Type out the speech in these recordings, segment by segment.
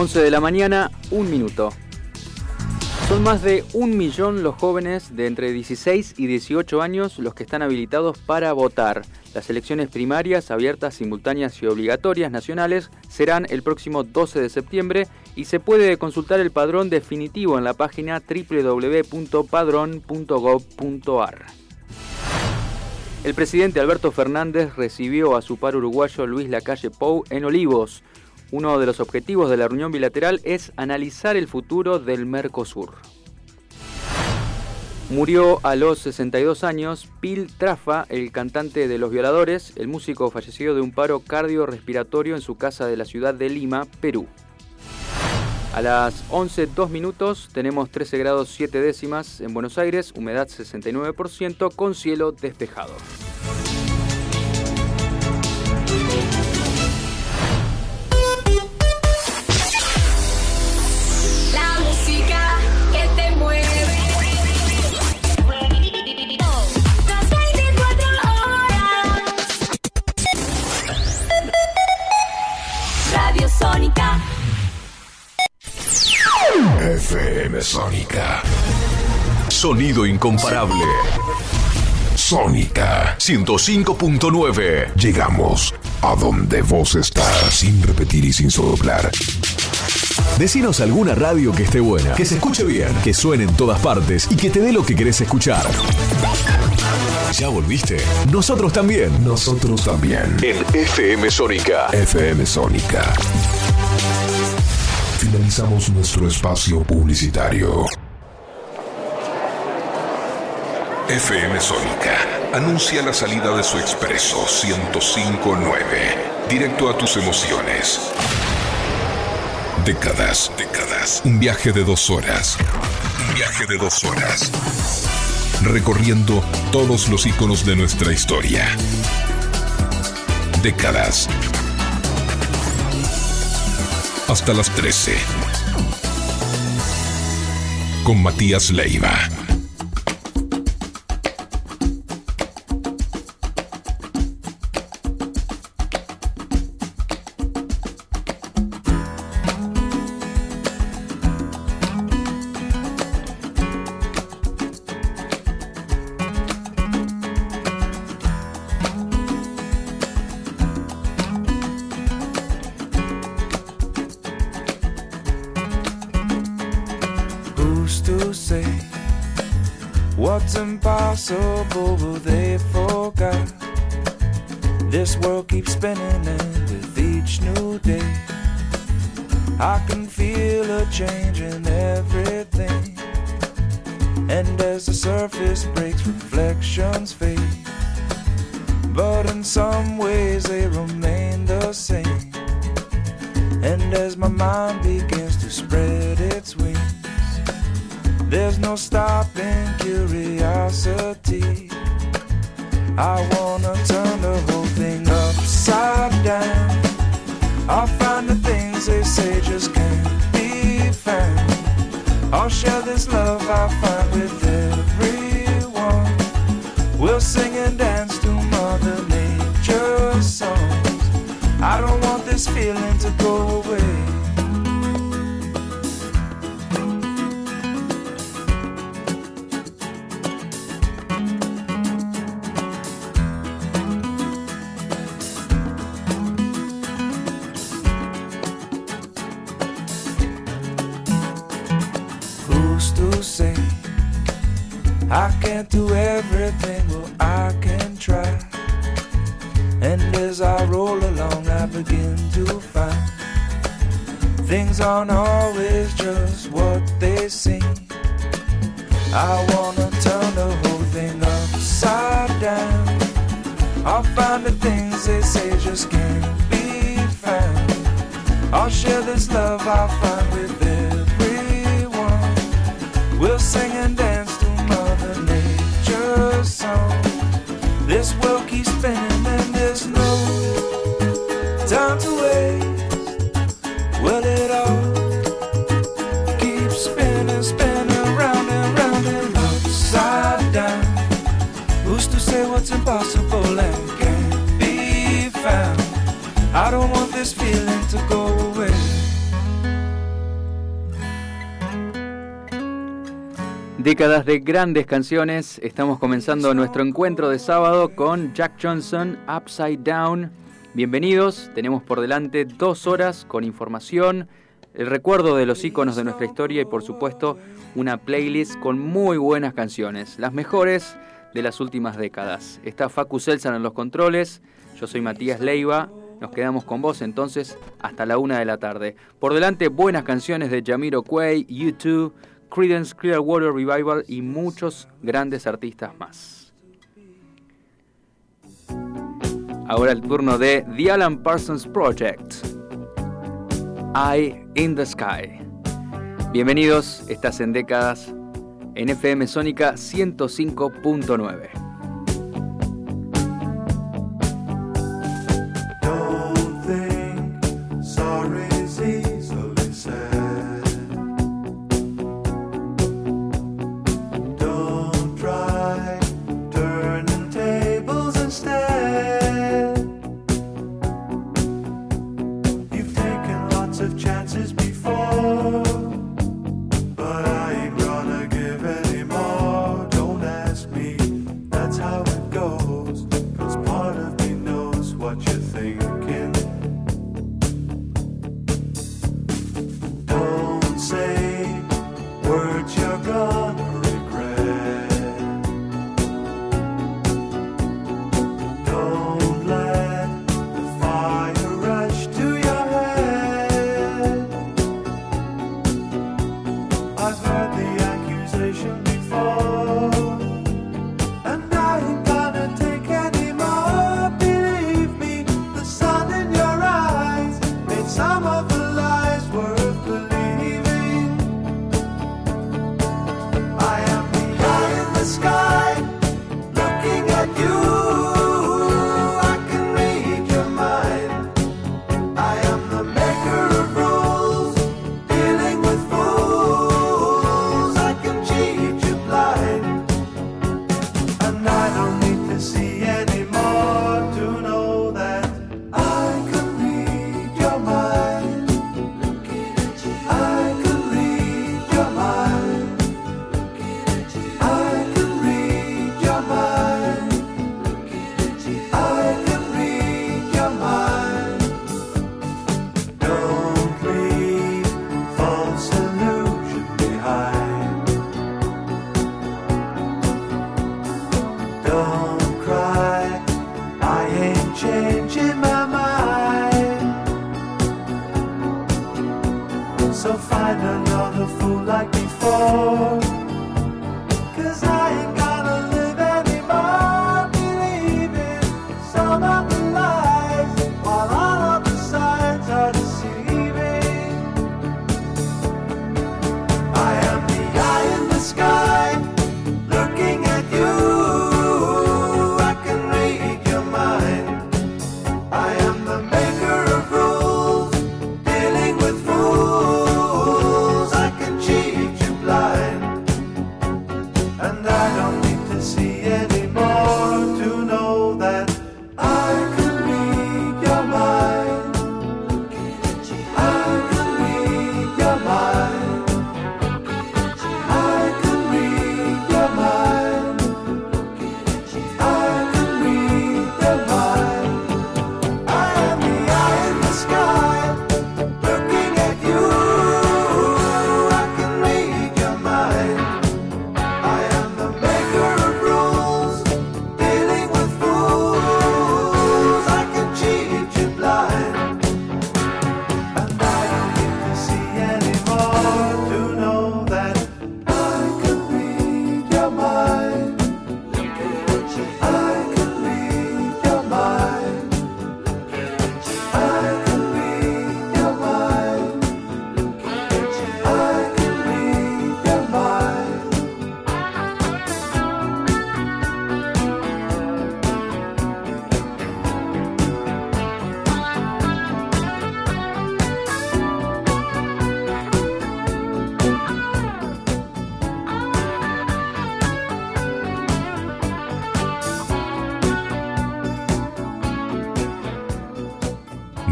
11 de la mañana, un minuto. Son más de un millón los jóvenes de entre 16 y 18 años los que están habilitados para votar. Las elecciones primarias, abiertas, simultáneas y obligatorias nacionales serán el próximo 12 de septiembre y se puede consultar el padrón definitivo en la página www.padrón.gov.ar. El presidente Alberto Fernández recibió a su par uruguayo Luis Lacalle Pou en Olivos. Uno de los objetivos de la reunión bilateral es analizar el futuro del Mercosur. Murió a los 62 años Pil Trafa, el cantante de Los Violadores, el músico fallecido de un paro cardiorrespiratorio en su casa de la ciudad de Lima, Perú. A las 11.02 minutos tenemos 13 grados 7 décimas en Buenos Aires, humedad 69% con cielo despejado. FM Sónica. Sonido incomparable. Sónica 105.9. Llegamos a donde vos estás, sin repetir y sin soplar. Decinos alguna radio que esté buena, que se escuche bien, que suene en todas partes y que te dé lo que querés escuchar. ¿Ya volviste? Nosotros también. Nosotros también. En FM Sónica. FM Sónica. Finalizamos nuestro espacio publicitario. FM Sónica anuncia la salida de su expreso 1059, directo a tus emociones. Décadas, décadas. Un viaje de dos horas. Un viaje de dos horas. Recorriendo todos los iconos de nuestra historia. Décadas hasta las 13. Con Matías Leiva. do everything, well, I can try. And as I roll along, I begin to find things aren't always just what they seem. I wanna turn the whole thing upside down. I'll find the things they say just can't be found. I'll share this love I find with. Décadas de grandes canciones. Estamos comenzando nuestro encuentro de sábado con Jack Johnson, Upside Down. Bienvenidos, tenemos por delante dos horas con información, el recuerdo de los iconos de nuestra historia y por supuesto una playlist con muy buenas canciones, las mejores de las últimas décadas. Está Facu Selsan en los controles, yo soy Matías Leiva, nos quedamos con vos entonces hasta la una de la tarde. Por delante buenas canciones de Jamiro Quay, U2, Creedence Clearwater Revival y muchos grandes artistas más. Ahora el turno de The Alan Parsons Project. Eye in the Sky. Bienvenidos, estás en décadas en FM Sónica 105.9.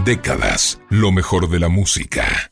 Décadas, lo mejor de la música.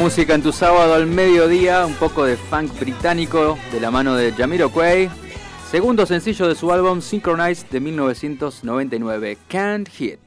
Música en tu sábado al mediodía, un poco de funk británico de la mano de Jamiroquai. Segundo sencillo de su álbum Synchronized de 1999, Can't Hit.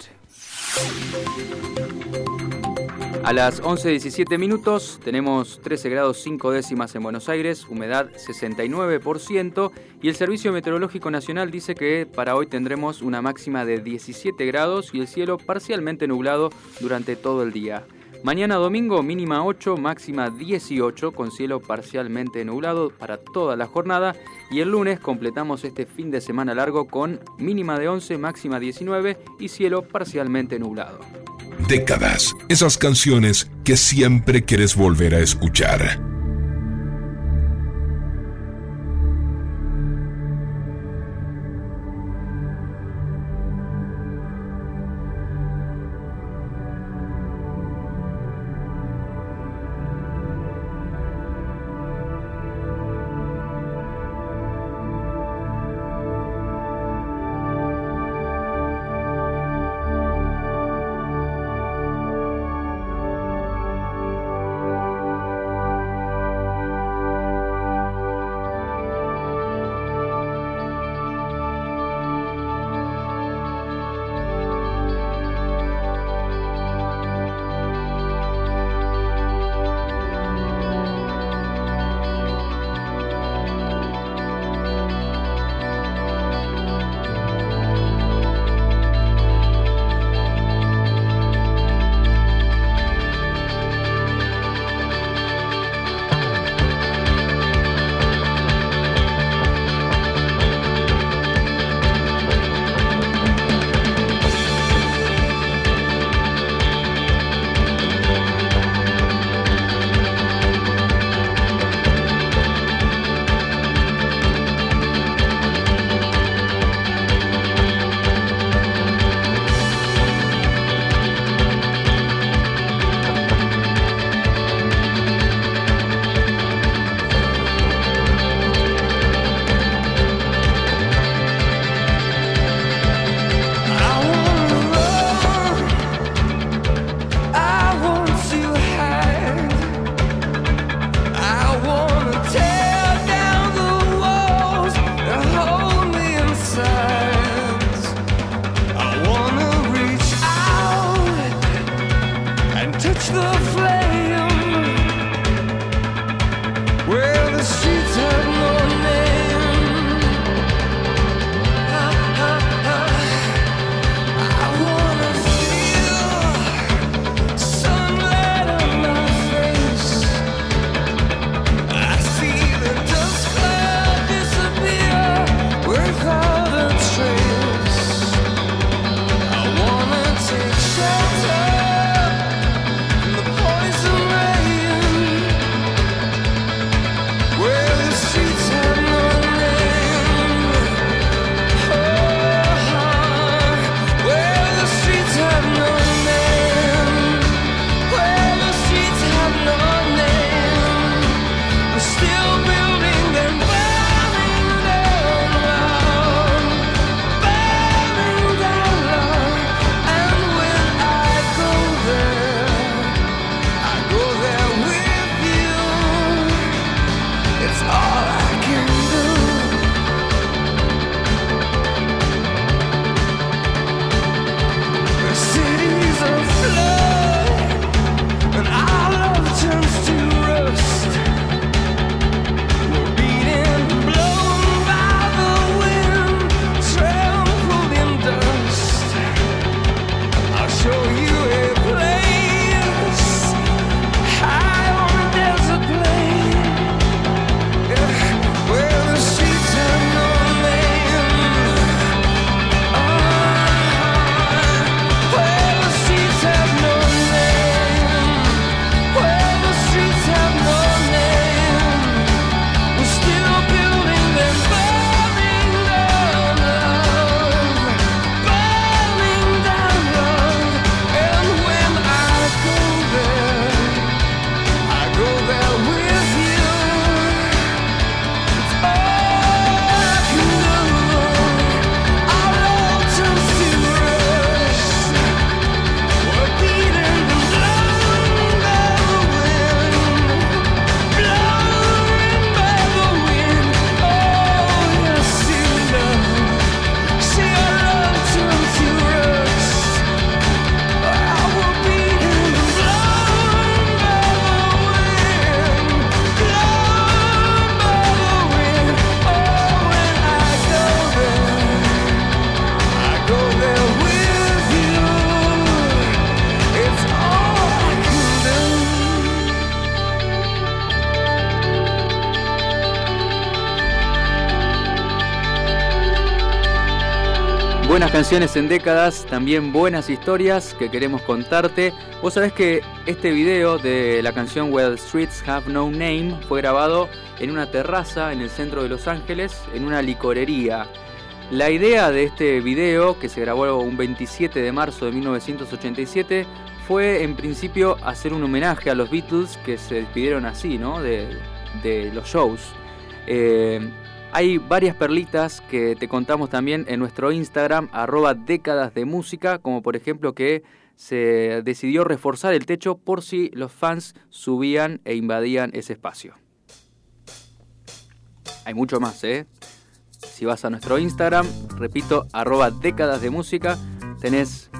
A las 11.17 minutos tenemos 13 grados 5 décimas en Buenos Aires, humedad 69% y el Servicio Meteorológico Nacional dice que para hoy tendremos una máxima de 17 grados y el cielo parcialmente nublado durante todo el día. Mañana domingo mínima 8, máxima 18 con cielo parcialmente nublado para toda la jornada y el lunes completamos este fin de semana largo con mínima de 11, máxima 19 y cielo parcialmente nublado. Décadas, esas canciones que siempre quieres volver a escuchar. En décadas, también buenas historias que queremos contarte. Vos sabés que este video de la canción the Streets Have No Name fue grabado en una terraza en el centro de Los Ángeles, en una licorería. La idea de este video, que se grabó un 27 de marzo de 1987, fue en principio hacer un homenaje a los Beatles que se despidieron así, ¿no? De, los shows. Eh, hay varias perlitas que te contamos también en nuestro Instagram, arroba décadas de música, como por ejemplo que se decidió reforzar el techo por si los fans subían e invadían ese espacio. Hay mucho más, ¿eh? Si vas a nuestro Instagram, repito, arroba décadas de música, tenés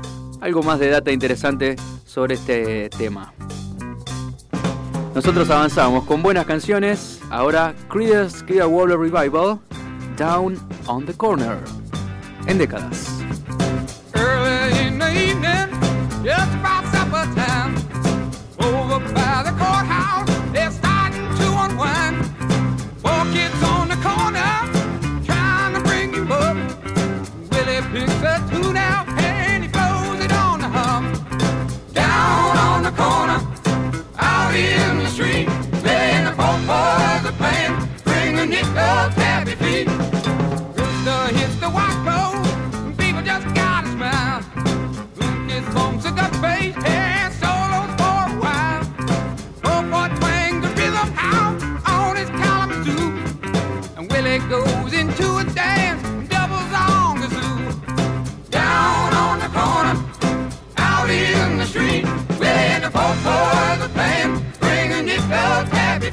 algo más de data interesante sobre este tema. Nosotros avanzamos con buenas canciones. Ahora Creedence Clearwater Revival, Down on the Corner, en décadas. for the pain, bring bringing it up happy feet. Rooster hits the white people just gotta smile. Look, bones to the face.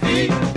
Mississippi.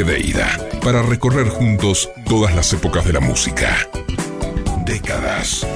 De ida para recorrer juntos todas las épocas de la música. Décadas.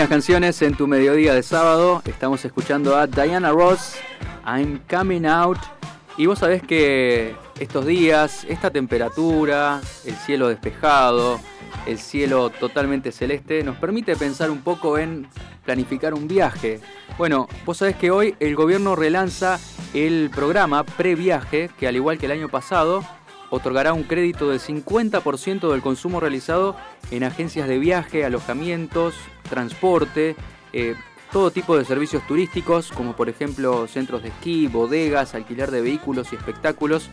Buenas canciones en tu mediodía de sábado. Estamos escuchando a Diana Ross, I'm Coming Out. Y vos sabés que estos días, esta temperatura, el cielo despejado, el cielo totalmente celeste, nos permite pensar un poco en planificar un viaje. Bueno, vos sabés que hoy el gobierno relanza el programa Previaje, que al igual que el año pasado, otorgará un crédito del 50% del consumo realizado en agencias de viaje, alojamientos, transporte, eh, todo tipo de servicios turísticos, como por ejemplo centros de esquí, bodegas, alquiler de vehículos y espectáculos.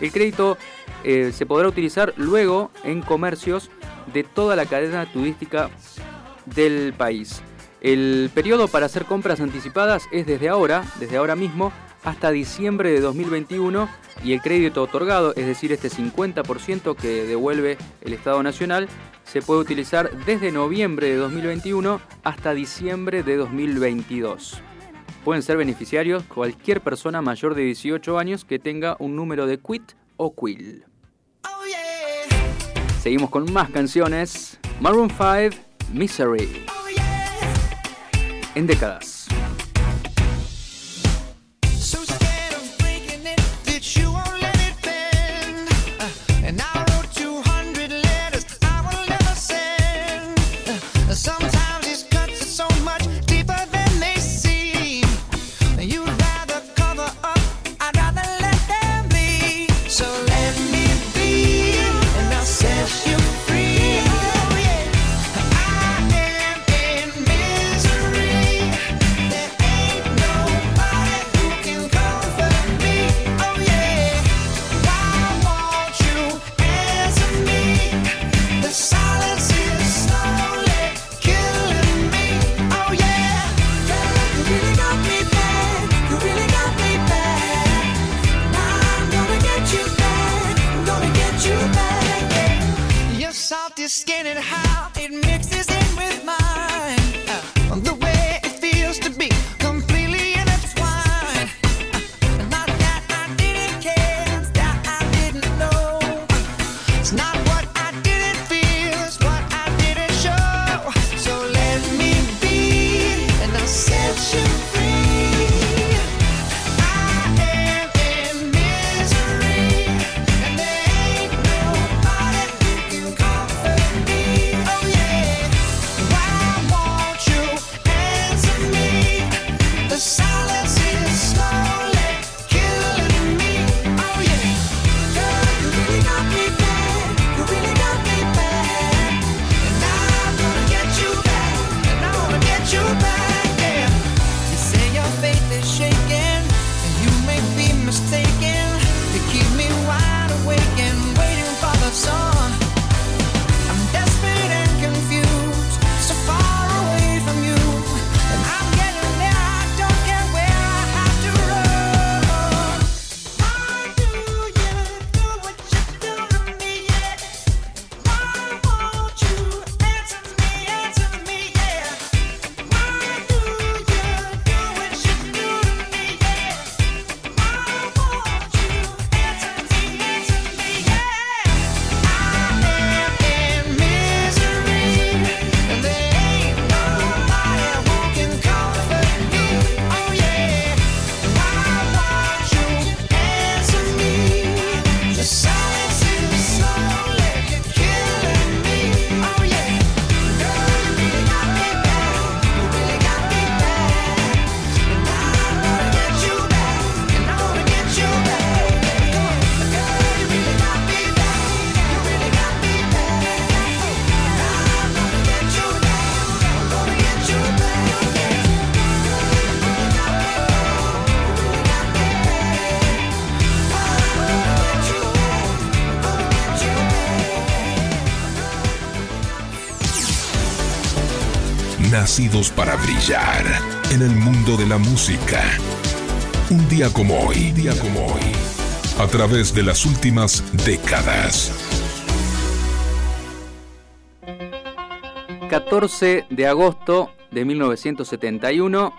El crédito eh, se podrá utilizar luego en comercios de toda la cadena turística del país. El periodo para hacer compras anticipadas es desde ahora, desde ahora mismo, hasta diciembre de 2021 y el crédito otorgado, es decir, este 50% que devuelve el Estado Nacional, se puede utilizar desde noviembre de 2021 hasta diciembre de 2022. Pueden ser beneficiarios cualquier persona mayor de 18 años que tenga un número de quit o quill. Seguimos con más canciones. Maroon 5, Misery. En décadas. just skin and how it mixes para brillar en el mundo de la música. Un día como hoy, día como hoy, a través de las últimas décadas. 14 de agosto de 1971,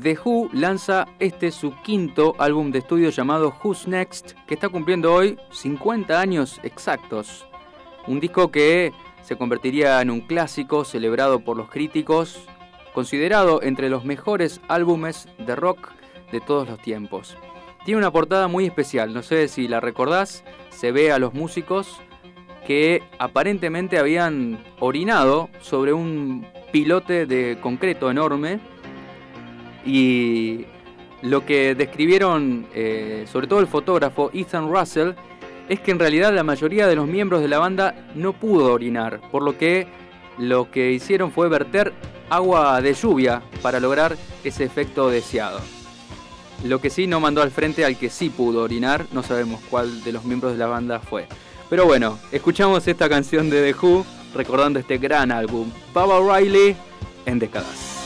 The Who lanza este su quinto álbum de estudio llamado Who's Next, que está cumpliendo hoy 50 años exactos. Un disco que se convertiría en un clásico celebrado por los críticos considerado entre los mejores álbumes de rock de todos los tiempos. Tiene una portada muy especial, no sé si la recordás, se ve a los músicos que aparentemente habían orinado sobre un pilote de concreto enorme y lo que describieron eh, sobre todo el fotógrafo Ethan Russell es que en realidad la mayoría de los miembros de la banda no pudo orinar, por lo que lo que hicieron fue verter agua de lluvia para lograr ese efecto deseado. Lo que sí no mandó al frente al que sí pudo orinar, no sabemos cuál de los miembros de la banda fue. Pero bueno, escuchamos esta canción de The Who recordando este gran álbum, Baba Riley en décadas.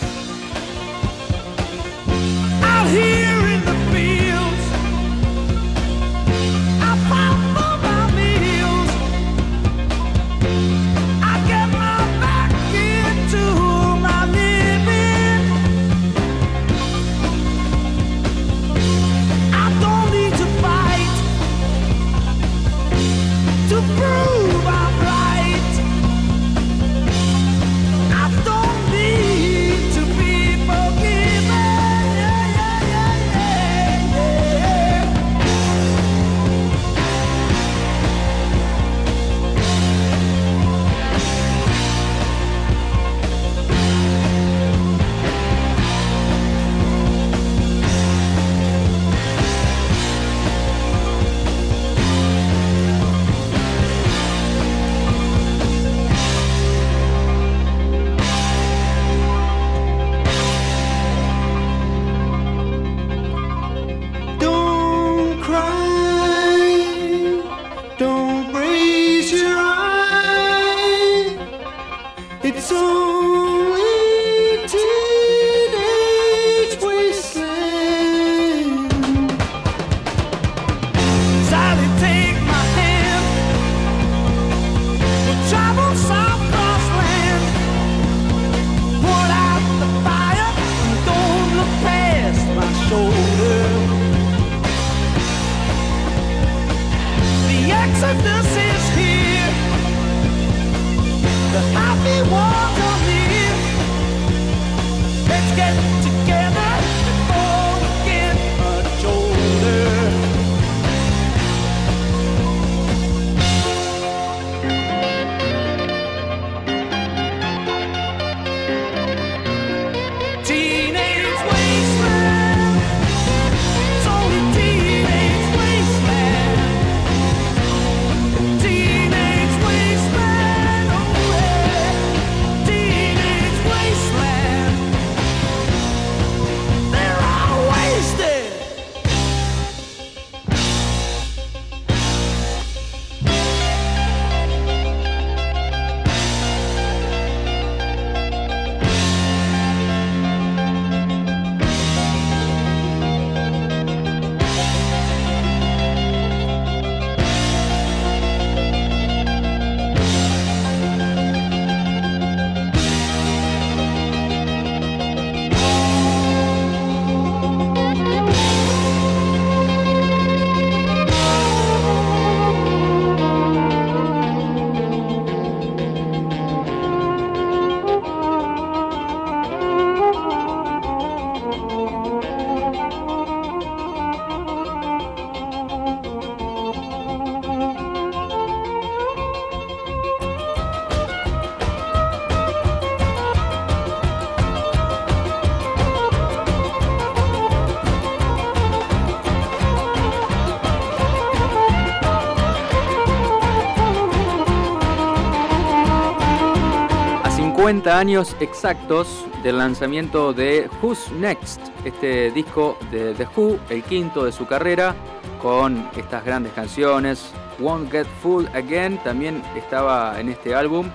Años exactos del lanzamiento de Who's Next, este disco de The Who, el quinto de su carrera, con estas grandes canciones. Won't Get Full Again también estaba en este álbum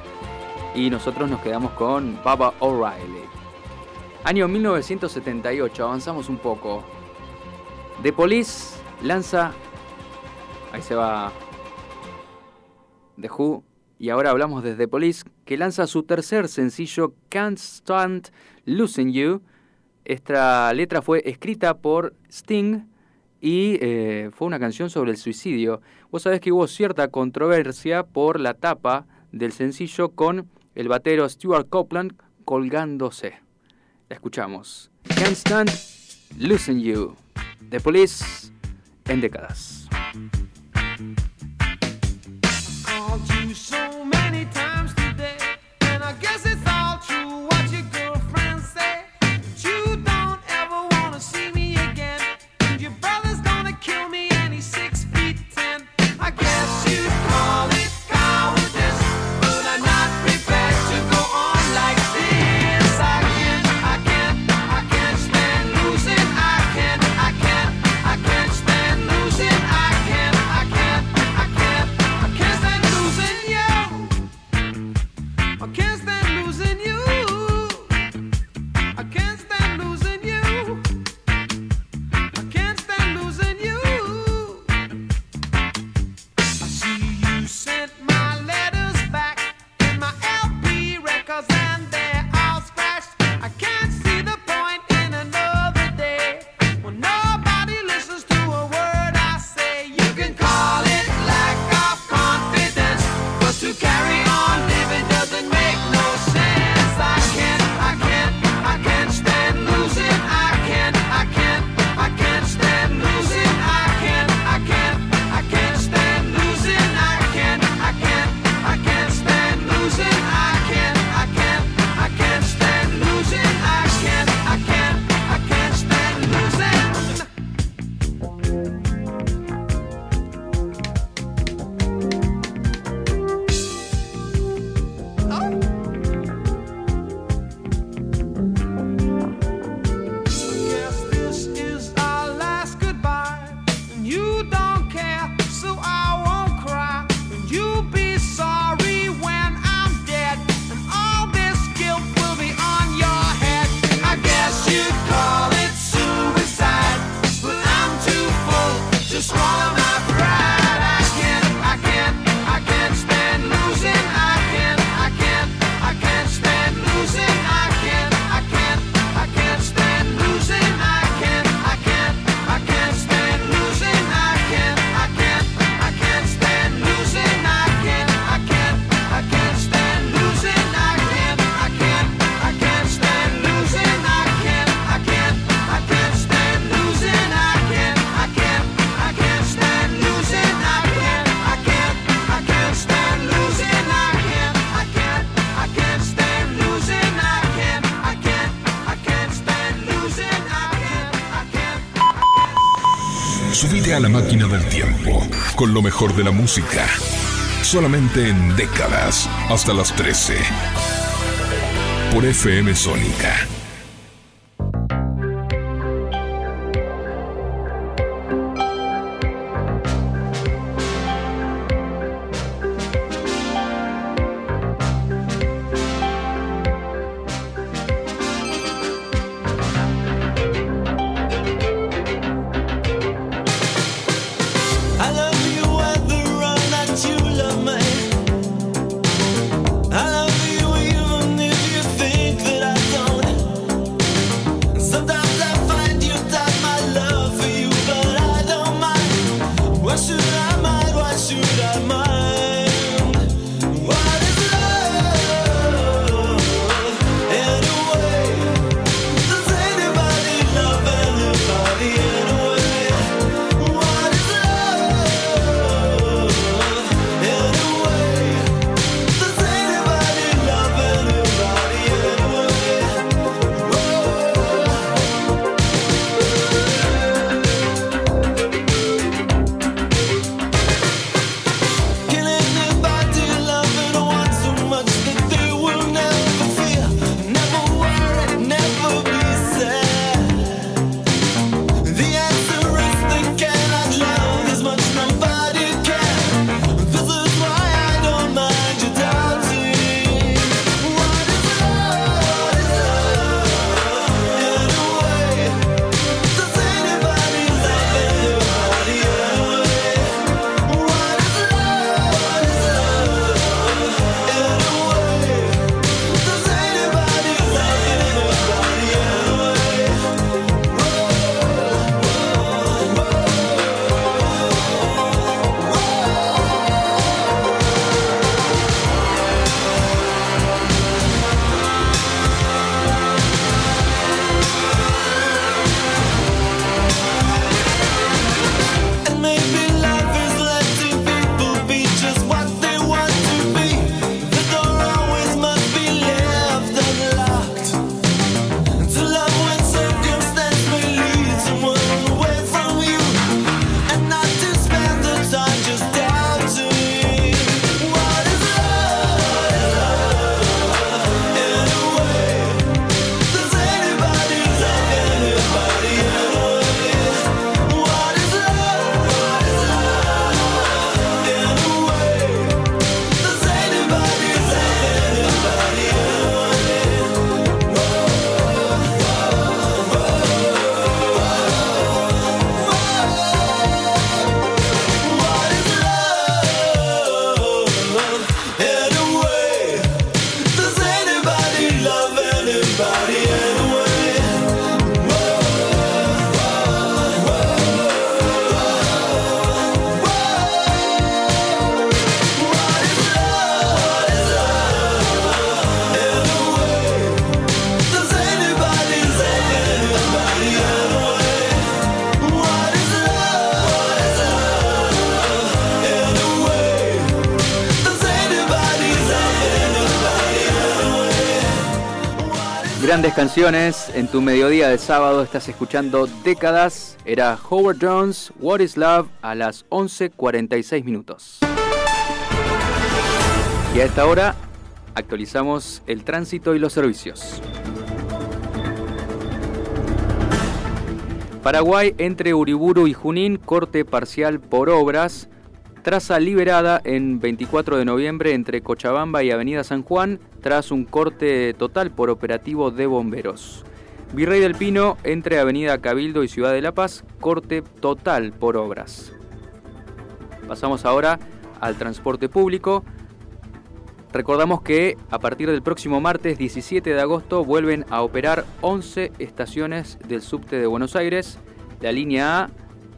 y nosotros nos quedamos con Baba O'Reilly. Año 1978, avanzamos un poco. The Police lanza, ahí se va The Who, y ahora hablamos de The Police, que lanza su tercer sencillo Can't Stand Losing You. Esta letra fue escrita por Sting y eh, fue una canción sobre el suicidio. Vos sabés que hubo cierta controversia por la tapa del sencillo con el batero Stuart Copeland colgándose. La escuchamos. Can't Stand Losing You. The Police en décadas. Tiempo con lo mejor de la música. Solamente en décadas hasta las 13. Por FM Sónica canciones en tu mediodía de sábado estás escuchando décadas. Era Howard Jones, What is Love a las 11.46 minutos. Y a esta hora actualizamos el tránsito y los servicios. Paraguay entre Uriburu y Junín, corte parcial por obras. Traza liberada en 24 de noviembre entre Cochabamba y Avenida San Juan, tras un corte total por operativo de bomberos. Virrey del Pino entre Avenida Cabildo y Ciudad de La Paz, corte total por obras. Pasamos ahora al transporte público. Recordamos que a partir del próximo martes 17 de agosto vuelven a operar 11 estaciones del subte de Buenos Aires. La línea A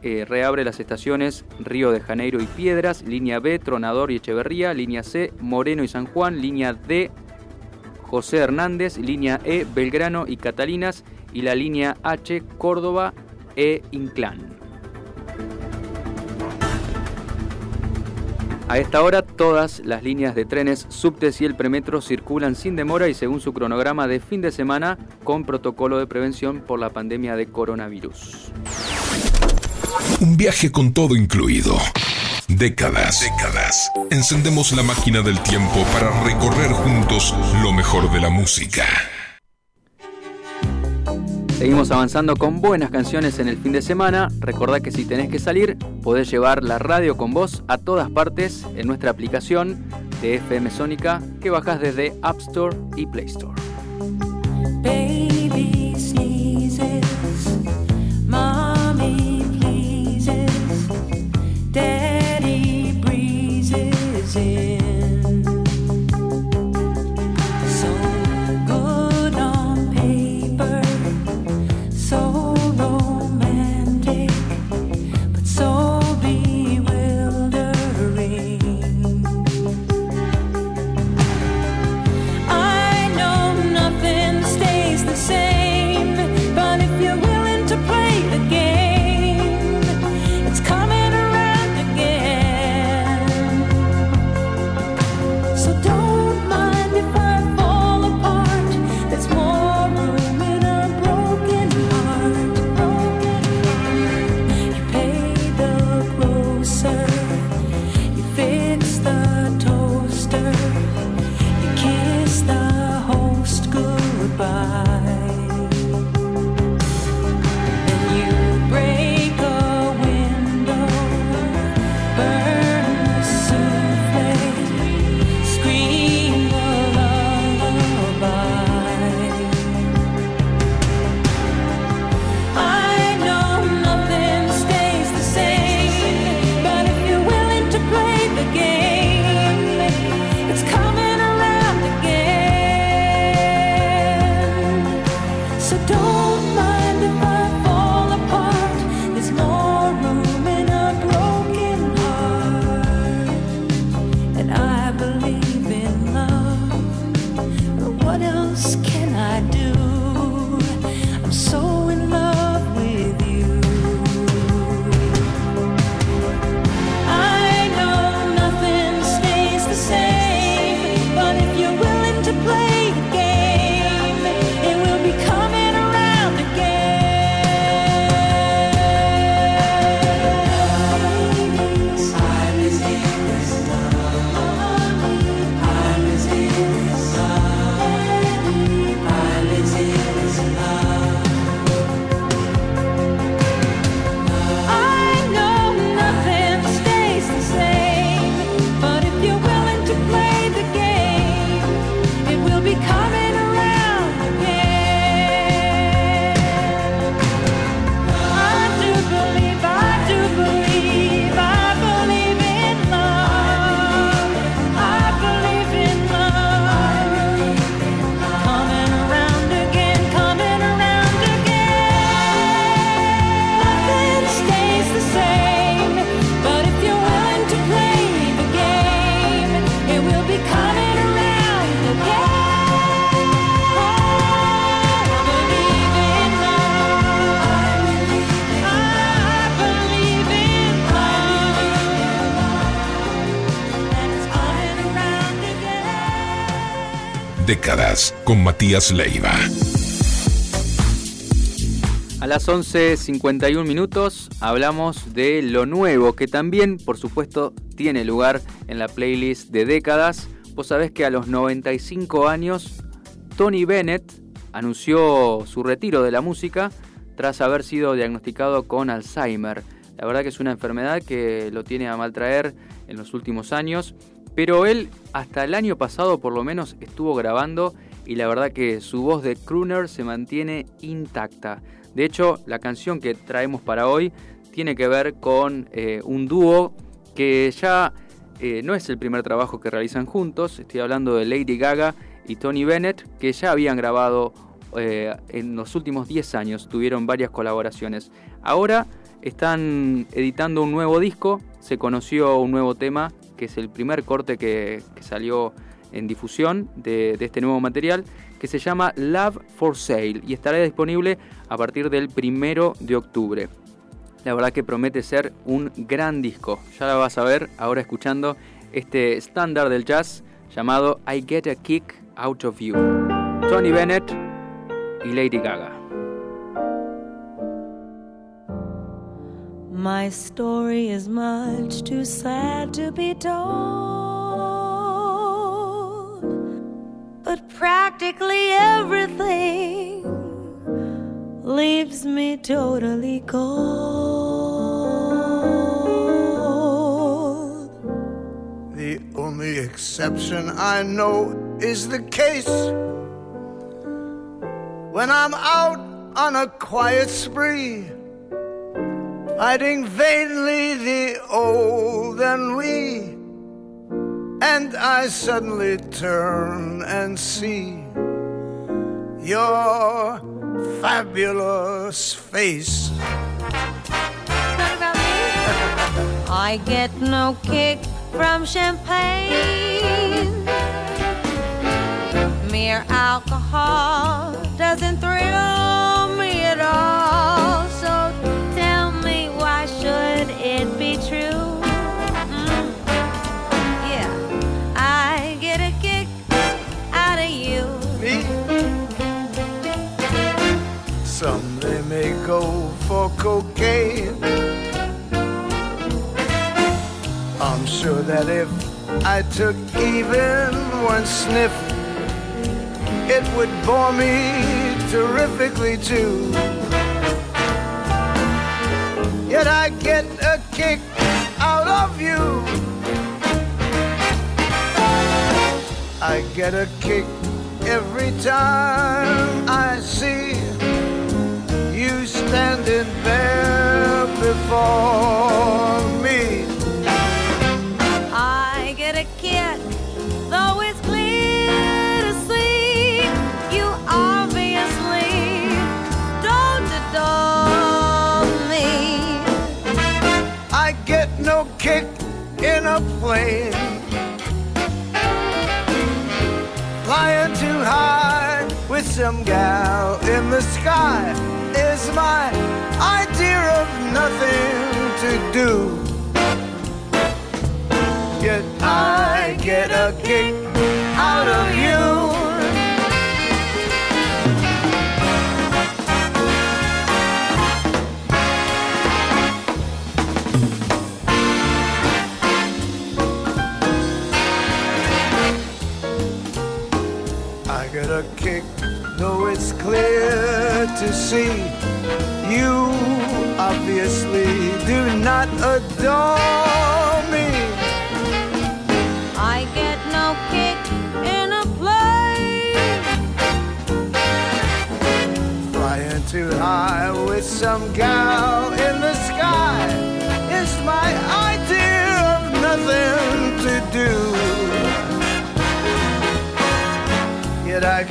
eh, reabre las estaciones Río de Janeiro y Piedras, línea B, Tronador y Echeverría, línea C, Moreno y San Juan, línea D, José Hernández, línea E, Belgrano y Catalinas, y la línea H, Córdoba e Inclán. A esta hora todas las líneas de trenes, subtes y el premetro circulan sin demora y según su cronograma de fin de semana con protocolo de prevención por la pandemia de coronavirus. Un viaje con todo incluido. Décadas, décadas. Encendemos la máquina del tiempo para recorrer juntos lo mejor de la música. Seguimos avanzando con buenas canciones en el fin de semana. Recordá que si tenés que salir, podés llevar la radio con vos a todas partes en nuestra aplicación de FM Sónica que bajás desde App Store y Play Store. Con Matías Leiva. A las 11.51 minutos hablamos de lo nuevo, que también, por supuesto, tiene lugar en la playlist de décadas. Vos sabés que a los 95 años, Tony Bennett anunció su retiro de la música tras haber sido diagnosticado con Alzheimer. La verdad que es una enfermedad que lo tiene a maltraer en los últimos años, pero él hasta el año pasado por lo menos estuvo grabando y la verdad que su voz de crooner se mantiene intacta. De hecho, la canción que traemos para hoy tiene que ver con eh, un dúo que ya eh, no es el primer trabajo que realizan juntos. Estoy hablando de Lady Gaga y Tony Bennett, que ya habían grabado eh, en los últimos 10 años, tuvieron varias colaboraciones. Ahora están editando un nuevo disco, se conoció un nuevo tema, que es el primer corte que, salió en difusión de, este nuevo material que se llama Love for Sale y estará disponible a partir del primero de octubre. La verdad que promete ser un gran disco. Ya la vas a ver ahora escuchando este estándar del jazz llamado I Get a Kick Out of You. Tony Bennett y Lady Gaga. My story is much too sad to be told. but practically everything leaves me totally cold. The only exception I know is the case when I'm out on a quiet spree, fighting vainly the old ennui and I suddenly turn and see your fabulous face. What about me? I get no kick from champagne. Mere alcohol doesn't thrill go for cocaine. I'm sure that if I took even one sniff, it would bore me terrifically too. Yet I get a kick out of you. I get a kick every time I see standing there before me. I get a kick, though it's clear to see you obviously don't adore me. I get no kick in a plane, flying too high with some gal in the sky is my idea of nothing to do. Yet I get a kick out of you.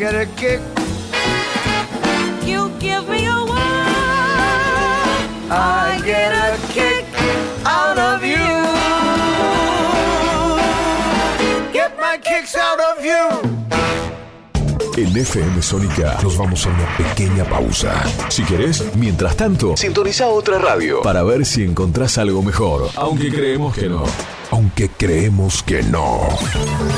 Get a kick you give me a word, I get a kick out of you. Get my kicks out of you. En FM Sónica nos vamos a una pequeña pausa. Si querés, mientras tanto, sintoniza otra radio para ver si encontrás algo mejor. Aunque creemos que no. Creemos que no.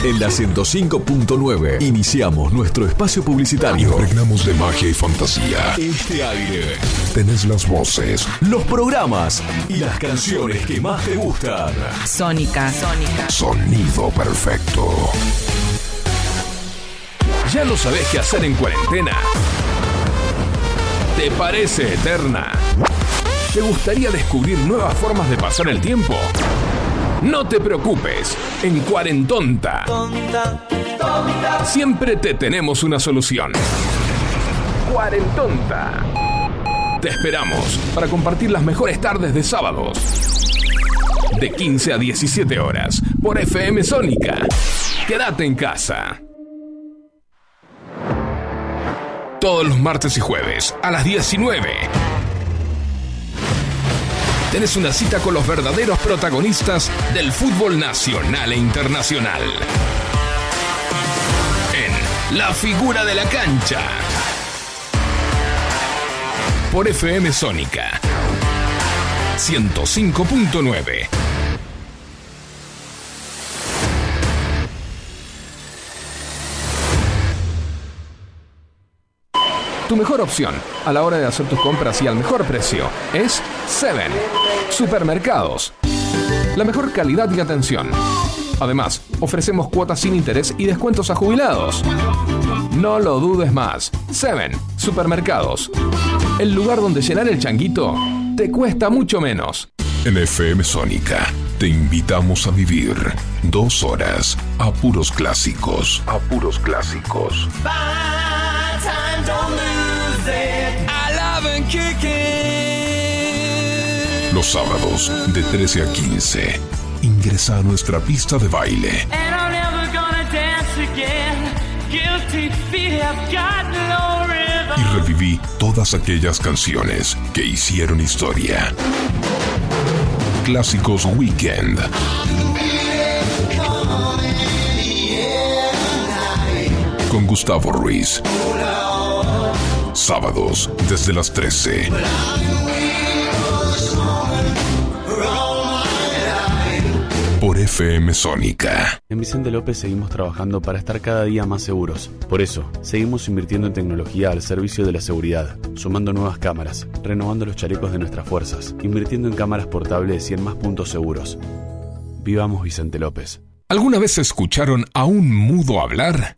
En la 105.9 iniciamos nuestro espacio publicitario. Impregnamos de magia y fantasía. Este aire. Tenés las voces, los programas y las canciones que más te gustan. Sónica. Sónica. Sonido perfecto. ¿Ya no sabés qué hacer en cuarentena? ¿Te parece eterna? ¿Te gustaría descubrir nuevas formas de pasar el tiempo? No te preocupes, en Cuarentonta siempre te tenemos una solución. Cuarentonta. Te esperamos para compartir las mejores tardes de sábados. De 15 a 17 horas por FM Sónica. Quédate en casa. Todos los martes y jueves a las 19. Tenés una cita con los verdaderos protagonistas del fútbol nacional e internacional. En La figura de la cancha. Por FM Sónica 105.9. Tu mejor opción a la hora de hacer tus compras y al mejor precio es Seven Supermercados. La mejor calidad y atención. Además, ofrecemos cuotas sin interés y descuentos a jubilados. No lo dudes más. Seven Supermercados. El lugar donde llenar el changuito te cuesta mucho menos. En FM Sónica te invitamos a vivir dos horas a puros clásicos. A puros clásicos. Los sábados de 13 a 15. Ingresa a nuestra pista de baile y reviví todas aquellas canciones que hicieron historia. Clásicos Weekend. Con Gustavo Ruiz. Sábados desde las 13. Por FM Sónica. En Vicente López seguimos trabajando para estar cada día más seguros. Por eso, seguimos invirtiendo en tecnología al servicio de la seguridad, sumando nuevas cámaras, renovando los chalecos de nuestras fuerzas, invirtiendo en cámaras portables y en más puntos seguros. Vivamos Vicente López. ¿Alguna vez escucharon a un mudo hablar?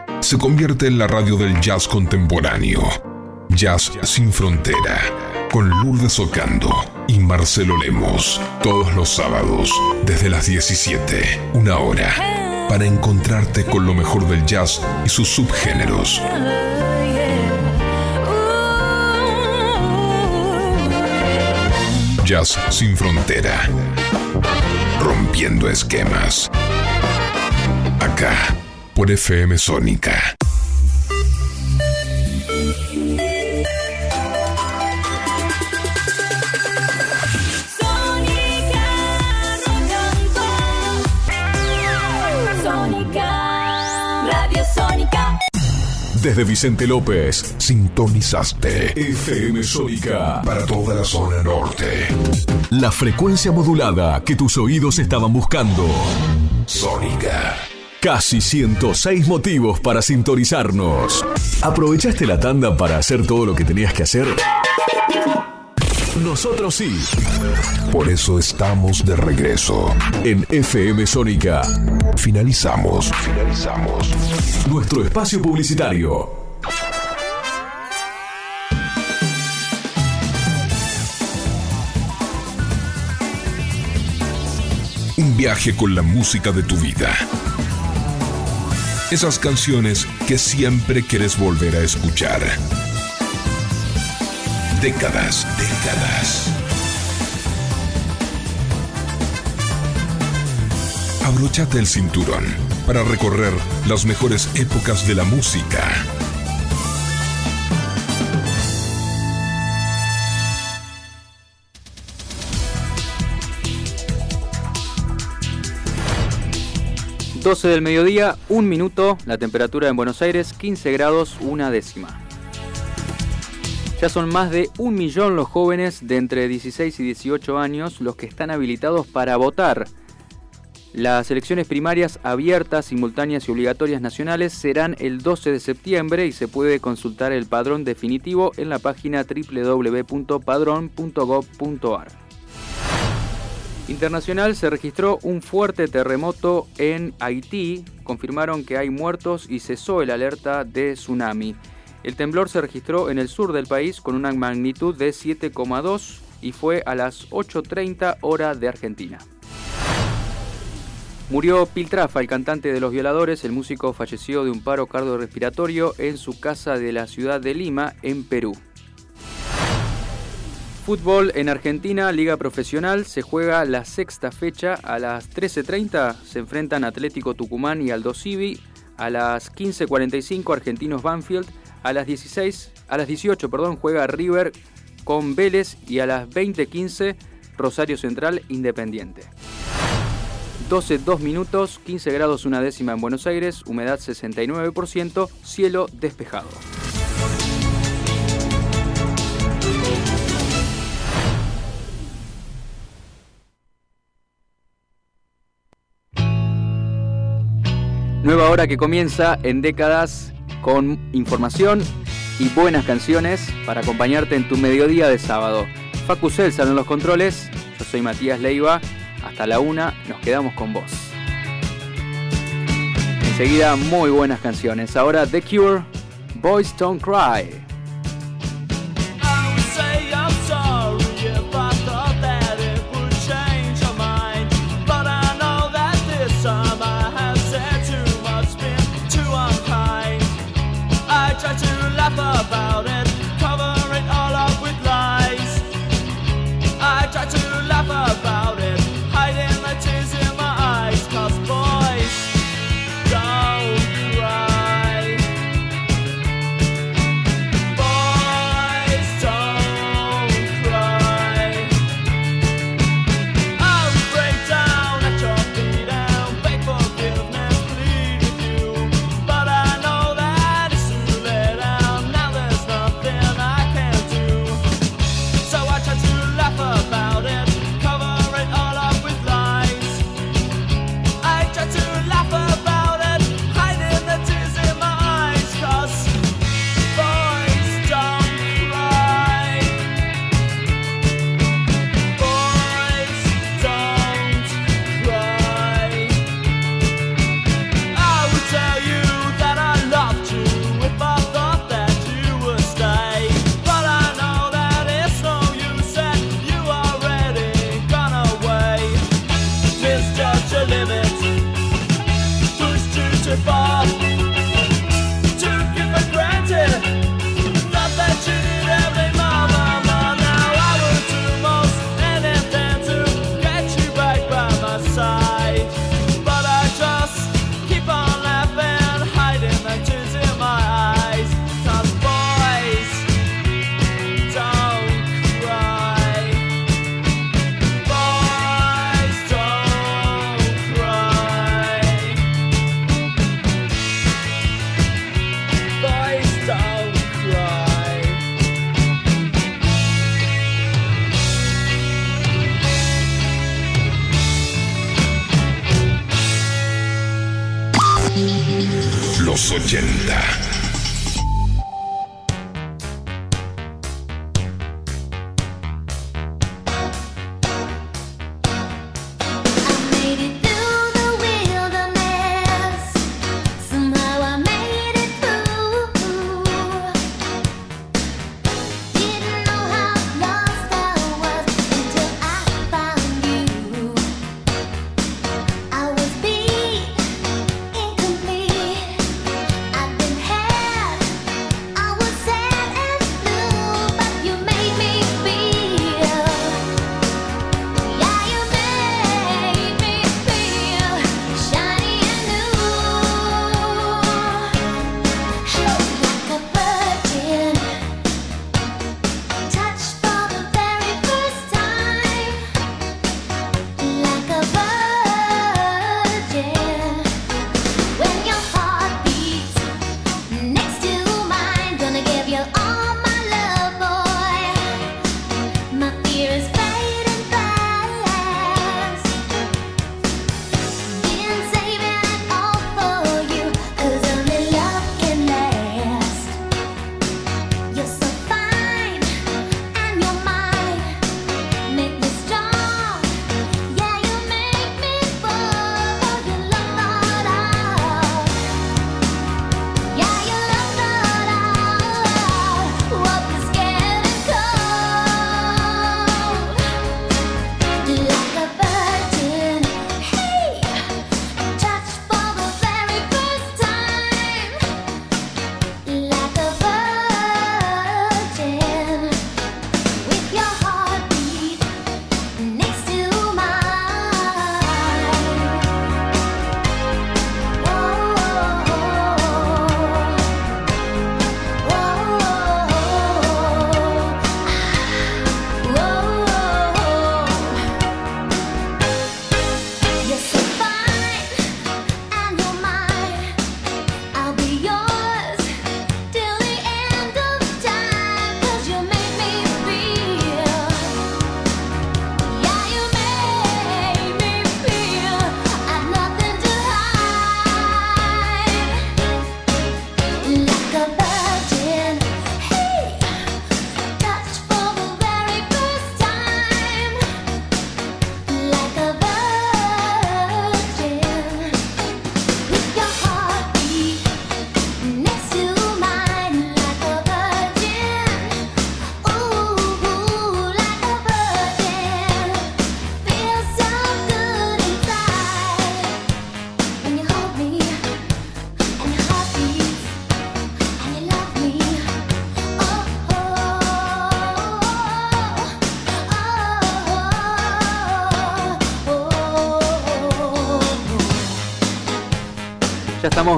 se convierte en la radio del jazz contemporáneo. Jazz sin frontera. Con Lourdes Ocando y Marcelo Lemos. Todos los sábados, desde las 17, una hora. Para encontrarte con lo mejor del jazz y sus subgéneros. Jazz sin frontera. Rompiendo esquemas. Acá, por FM Sónica. Sónica, Sónica, Radio Sónica. Desde Vicente López, sintonizaste FM Sónica para toda la zona norte. La frecuencia modulada que tus oídos estaban buscando. Sónica. Casi 106 motivos para sintonizarnos. ¿Aprovechaste la tanda para hacer todo lo que tenías que hacer? Nosotros sí. Por eso estamos de regreso. En FM Sónica. Finalizamos. Finalizamos. Nuestro espacio publicitario. Un viaje con la música de tu vida. Esas canciones que siempre quieres volver a escuchar. Décadas, décadas. Abróchate el cinturón para recorrer las mejores épocas de la música. ...12 del mediodía, un minuto, la temperatura en Buenos Aires 15 grados, una décima. Ya son más de un millón los jóvenes de entre 16 y 18 años los que están habilitados para votar. Las elecciones primarias abiertas, simultáneas y obligatorias nacionales serán el 12 de septiembre y se puede consultar el padrón definitivo en la página www.padrón.gov.ar. Internacional se registró un fuerte terremoto en Haití, confirmaron que hay muertos y cesó el alerta de tsunami. El temblor se registró en el sur del país con una magnitud de 7,2 y fue a las 8.30 hora de Argentina. Murió Piltrafa, el cantante de Los Violadores. El músico falleció de un paro cardiorrespiratorio en su casa de la ciudad de Lima, en Perú. Fútbol en Argentina, Liga Profesional, se juega la sexta fecha. A las 13.30 se enfrentan Atlético Tucumán y Aldo Civi. A las 15.45 Argentinos Banfield. A las 16, a las 18, perdón, juega River con Vélez y a las 20.15 Rosario Central Independiente. 12, 2 minutos, 15 grados una décima en Buenos Aires, humedad 69%, cielo despejado. Nueva hora que comienza en décadas con información y buenas canciones para acompañarte en tu mediodía de sábado. Facu Celsa en los controles, yo soy Matías Leiva, hasta la una nos quedamos con vos. Enseguida muy buenas canciones, ahora The Cure, Boys Don't Cry.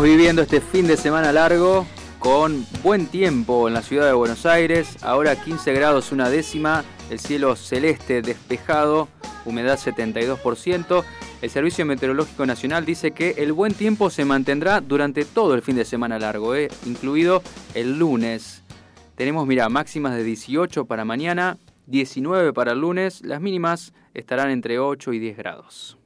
Viviendo este fin de semana largo con buen tiempo en la ciudad de Buenos Aires. Ahora 15 grados una décima, el cielo celeste despejado, humedad 72%. El Servicio Meteorológico Nacional dice que el buen tiempo se mantendrá durante todo el fin de semana largo, eh, incluido el lunes. Tenemos, mira, máximas de 18 para mañana, 19 para el lunes. Las mínimas estarán entre 8 y 10 grados.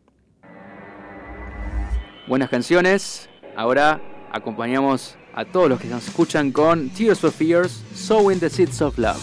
Buenas canciones. Ahora acompañamos a todos los que nos escuchan con Tears for Fears, Sowing the Seeds of Love.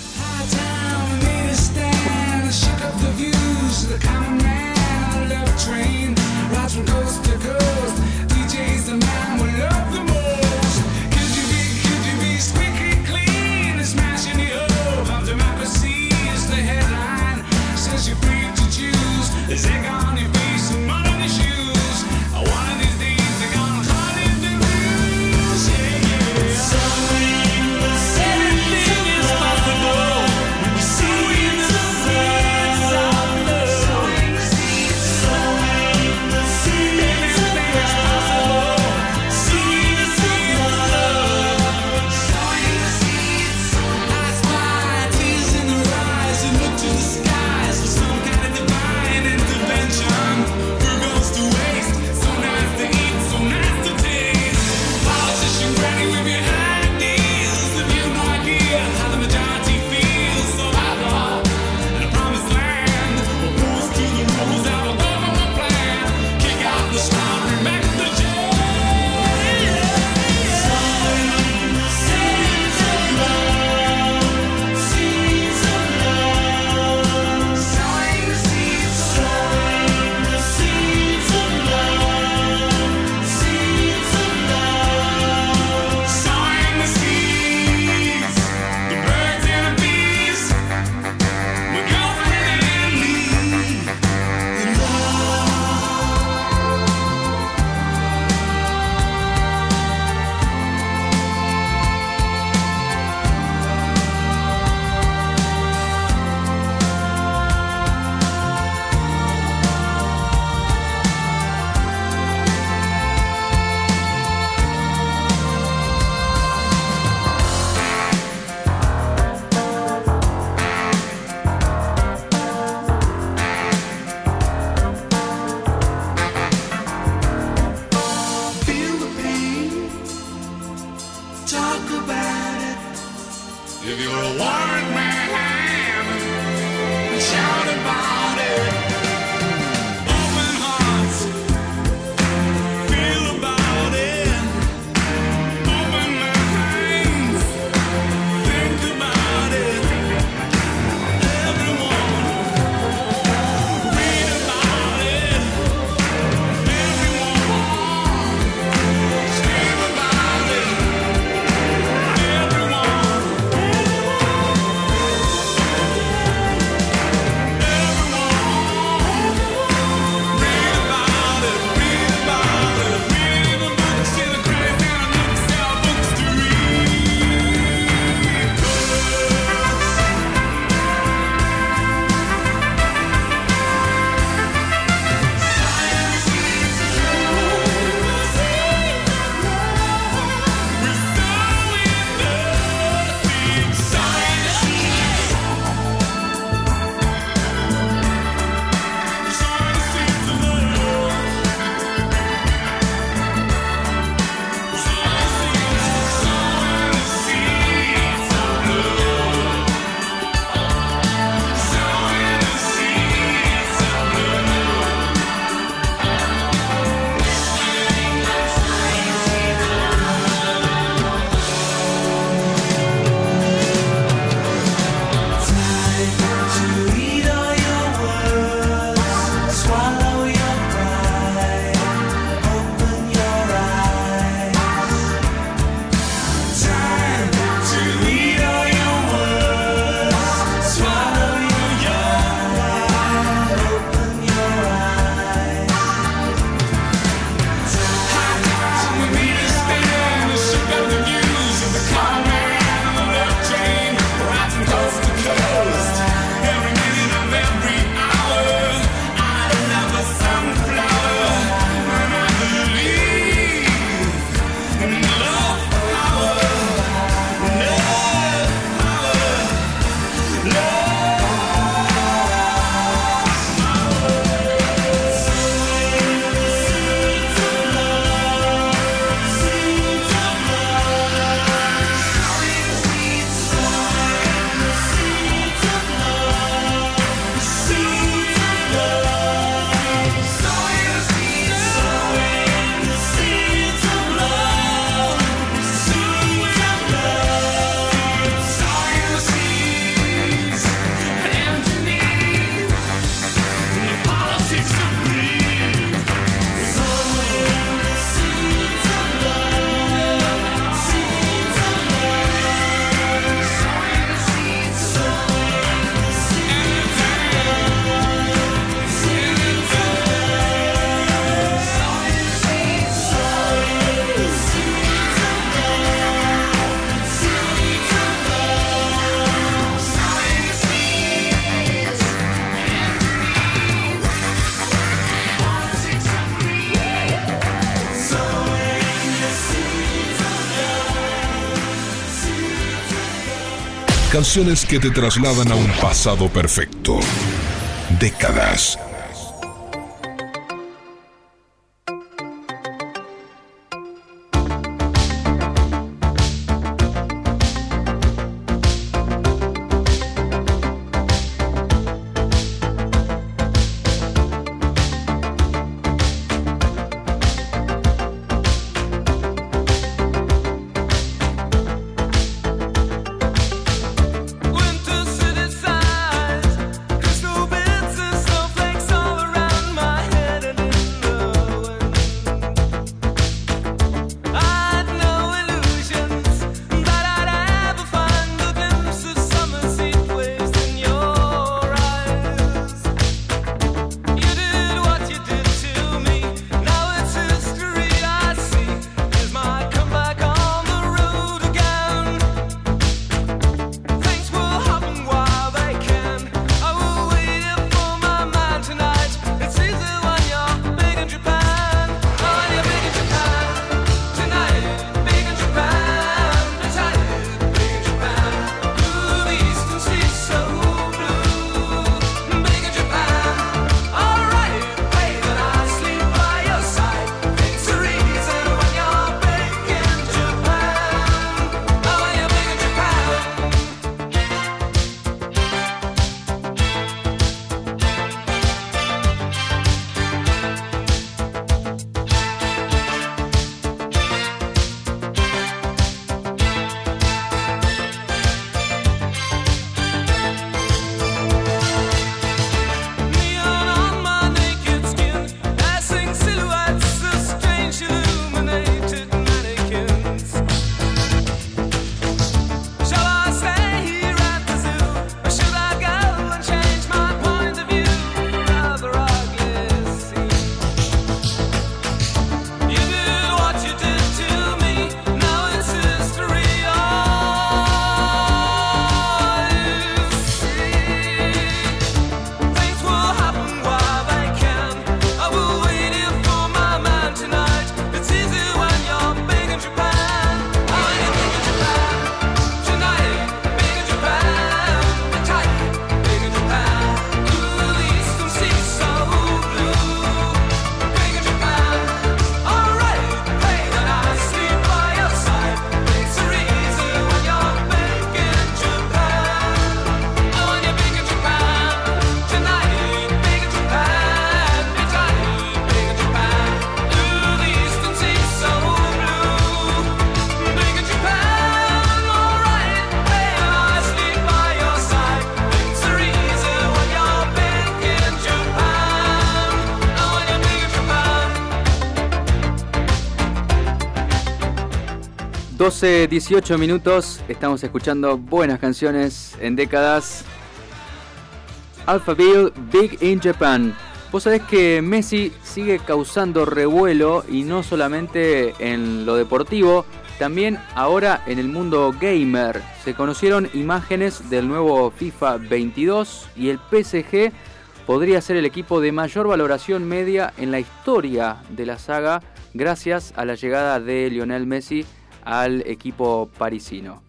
Canciones que te trasladan a un pasado perfecto. Décadas. 12, 18 minutos, estamos escuchando buenas canciones en décadas. Alphaville, Big in Japan. Vos sabés que Messi sigue causando revuelo y no solamente en lo deportivo, también ahora en el mundo gamer. Se conocieron imágenes del nuevo FIFA 22 y el PSG podría ser el equipo de mayor valoración media en la historia de la saga gracias a la llegada de Lionel Messi al equipo parisino.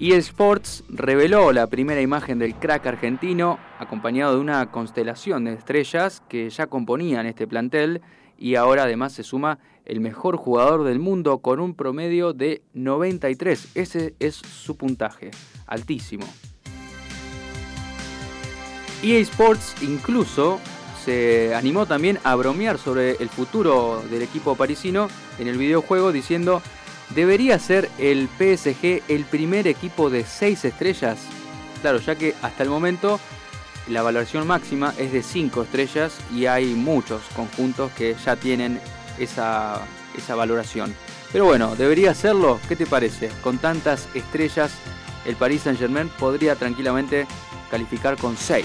Sports reveló la primera imagen del crack argentino, acompañado de una constelación de estrellas que ya componían este plantel y ahora además se suma el mejor jugador del mundo con un promedio de 93. Ese es su puntaje, altísimo. EA Sports incluso se animó también a bromear sobre el futuro del equipo parisino en el videojuego diciendo ¿Debería ser el PSG el primer equipo de 6 estrellas? Claro, ya que hasta el momento la valoración máxima es de 5 estrellas y hay muchos conjuntos que ya tienen esa, esa valoración. Pero bueno, ¿debería serlo? ¿Qué te parece? Con tantas estrellas, el Paris Saint Germain podría tranquilamente calificar con 6.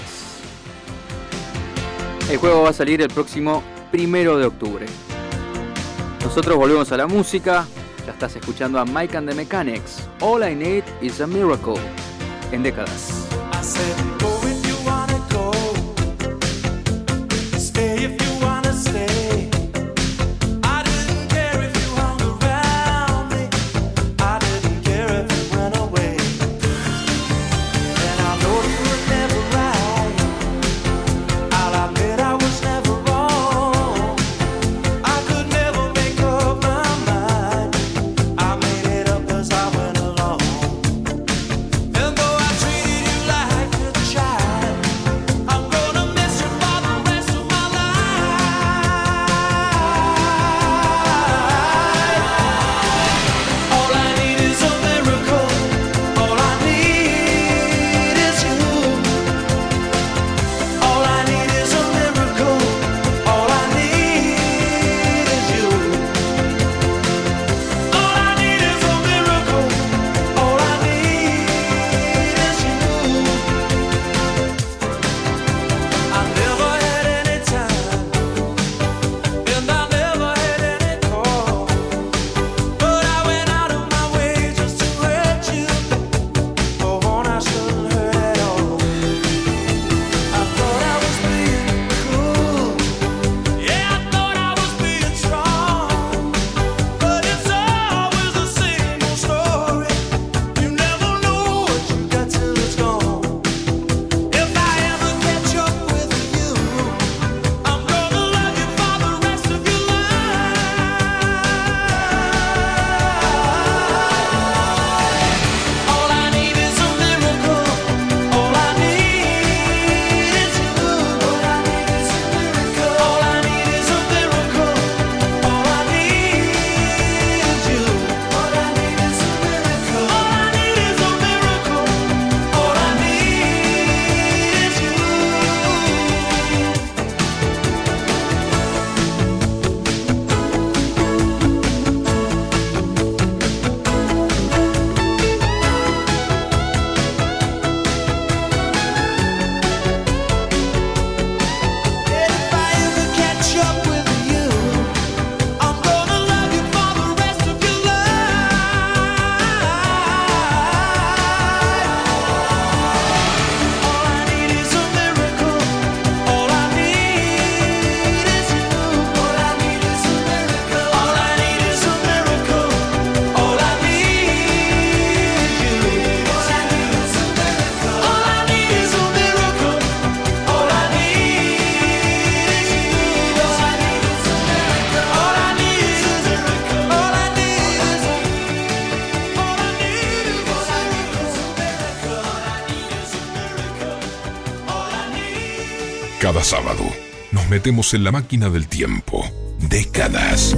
El juego va a salir el próximo primero de octubre. Nosotros volvemos a la música. Ya estás escuchando a Mike and the Mechanics. All I Need is a Miracle. En décadas. en la máquina del tiempo décadas.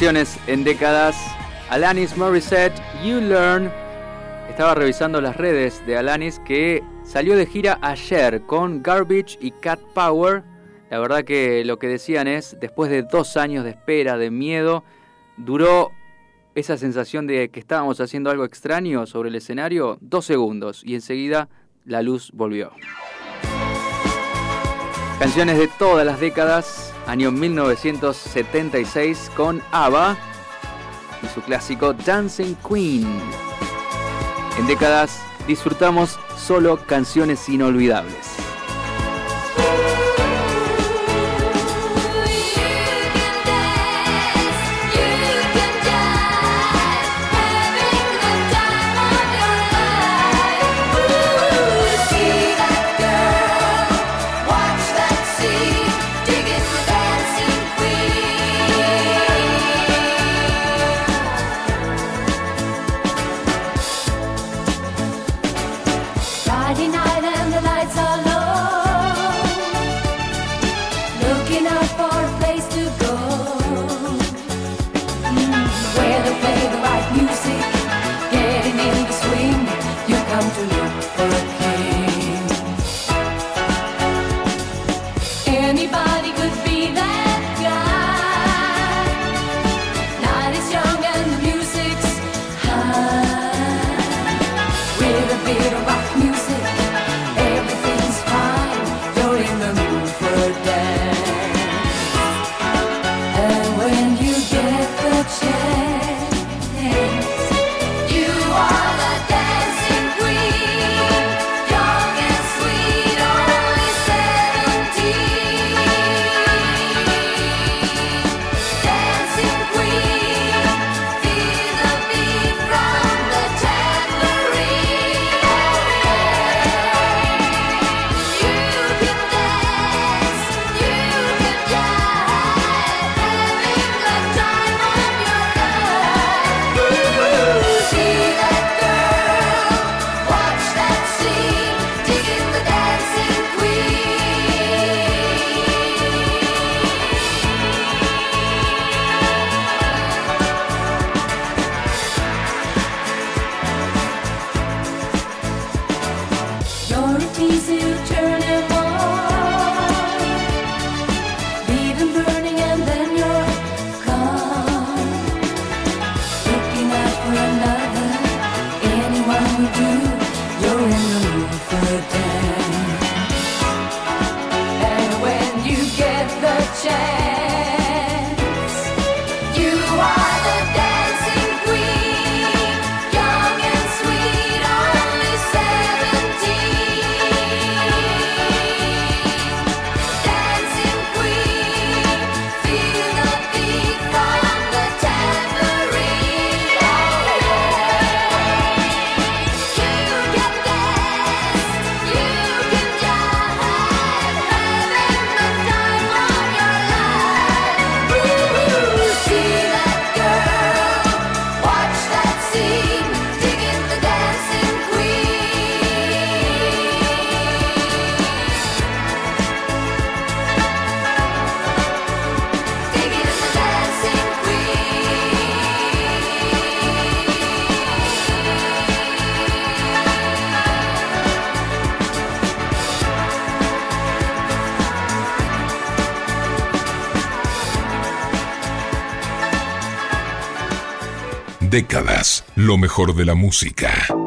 Canciones en décadas. Alanis Morissette, You Learn. Estaba revisando las redes de Alanis que salió de gira ayer con Garbage y Cat Power. La verdad que lo que decían es, después de dos años de espera, de miedo, duró esa sensación de que estábamos haciendo algo extraño sobre el escenario dos segundos y enseguida la luz volvió. Canciones de todas las décadas año 1976 con ABBA y su clásico Dancing Queen. En décadas disfrutamos solo canciones inolvidables. décadas, lo mejor de la música.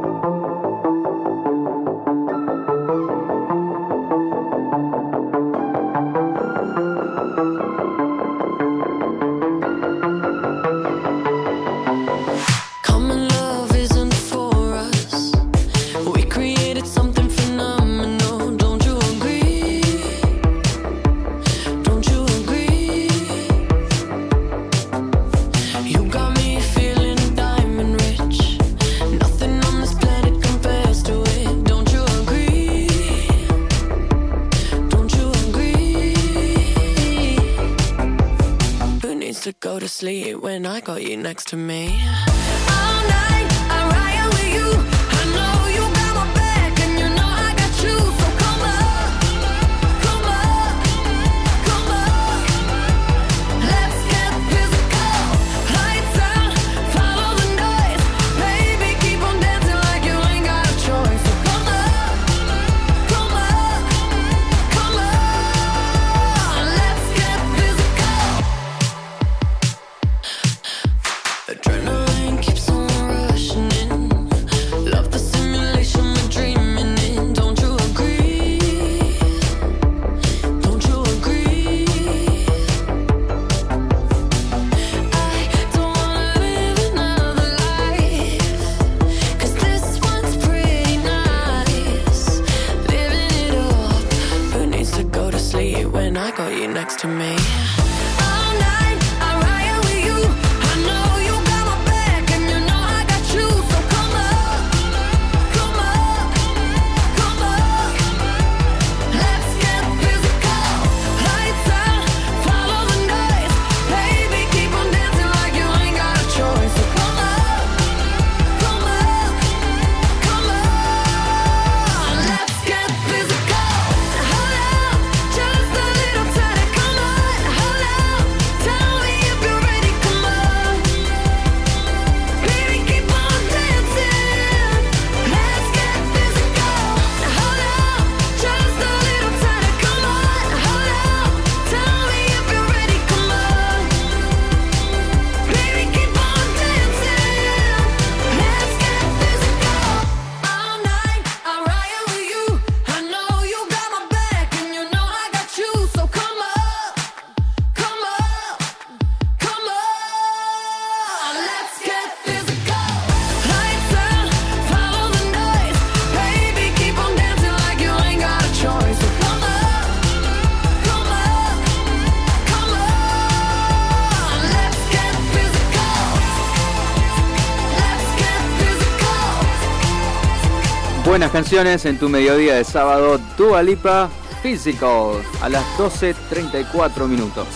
buenas canciones en tu mediodía de sábado, Dua Lipa Physical, a las 12.34 minutos.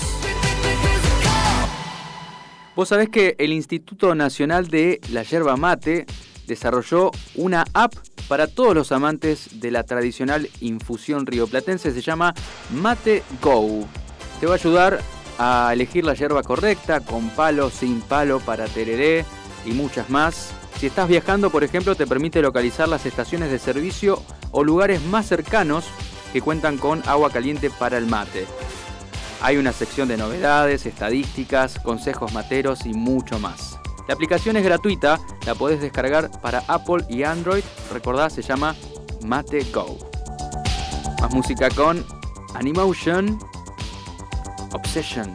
Vos sabés que el Instituto Nacional de la Yerba Mate desarrolló una app para todos los amantes de la tradicional infusión rioplatense, se llama Mate Go. Te va a ayudar a elegir la yerba correcta, con palo, sin palo, para tereré y muchas más. Si estás viajando, por ejemplo, te permite localizar las estaciones de servicio o lugares más cercanos que cuentan con agua caliente para el mate. Hay una sección de novedades, estadísticas, consejos materos y mucho más. La aplicación es gratuita, la podés descargar para Apple y Android. Recordá, se llama Mate Go. Más música con Animation Obsession.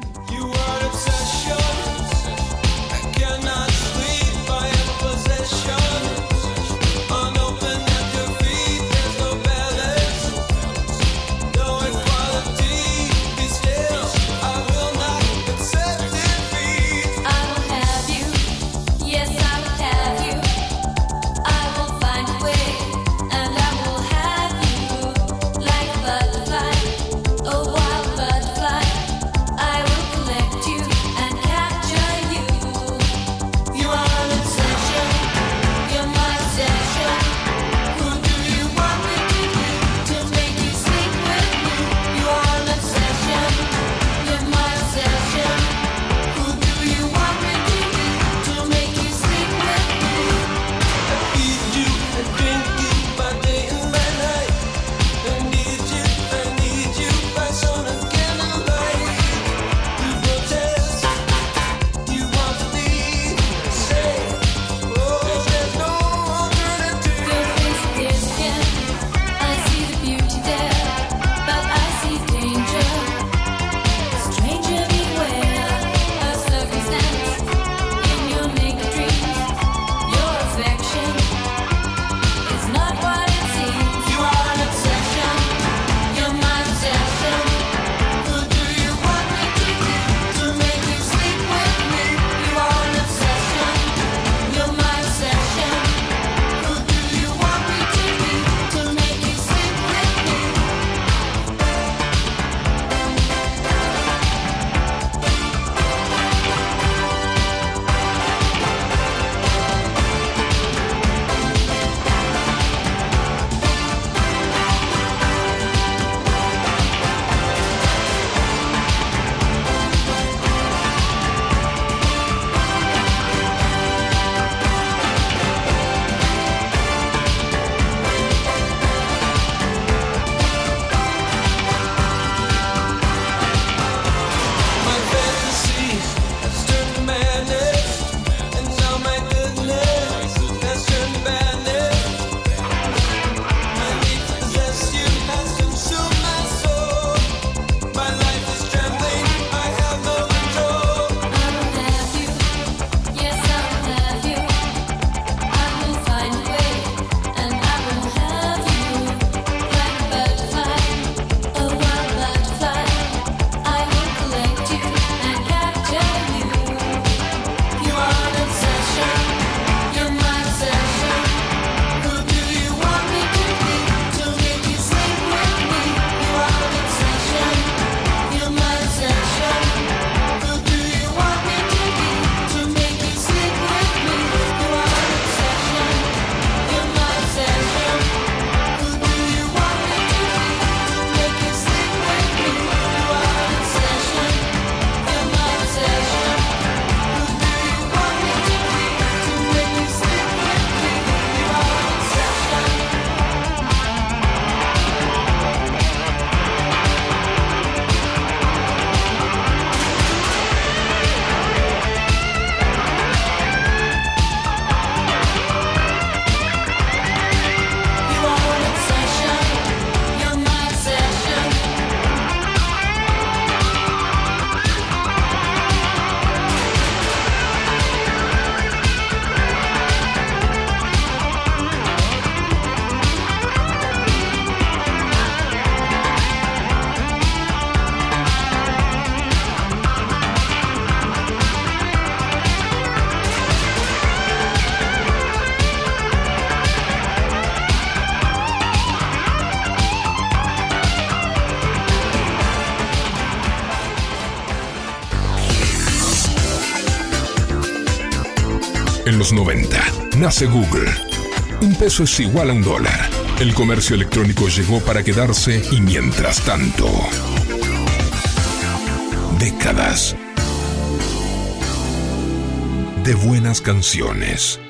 nace Google. Un peso es igual a un dólar. El comercio electrónico llegó para quedarse y mientras tanto... Décadas de buenas canciones.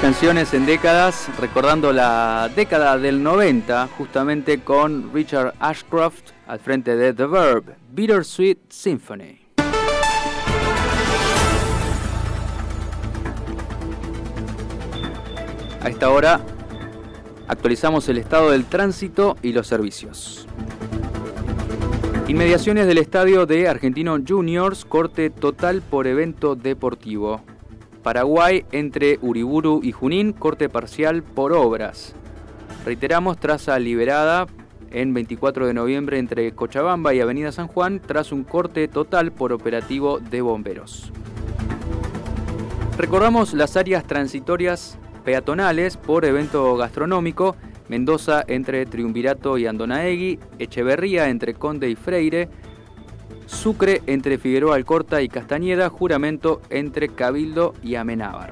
Canciones en décadas, recordando la década del 90, justamente con Richard Ashcroft al frente de The Verb, Bittersweet Symphony. A esta hora actualizamos el estado del tránsito y los servicios. Inmediaciones del estadio de Argentino Juniors, corte total por evento deportivo. Paraguay entre Uriburu y Junín, corte parcial por obras. Reiteramos, traza liberada en 24 de noviembre entre Cochabamba y Avenida San Juan, tras un corte total por operativo de bomberos. Recordamos las áreas transitorias peatonales por evento gastronómico, Mendoza entre Triunvirato y Andonaegui, Echeverría entre Conde y Freire, Sucre entre Figueroa Alcorta y Castañeda, Juramento entre Cabildo y Amenábar.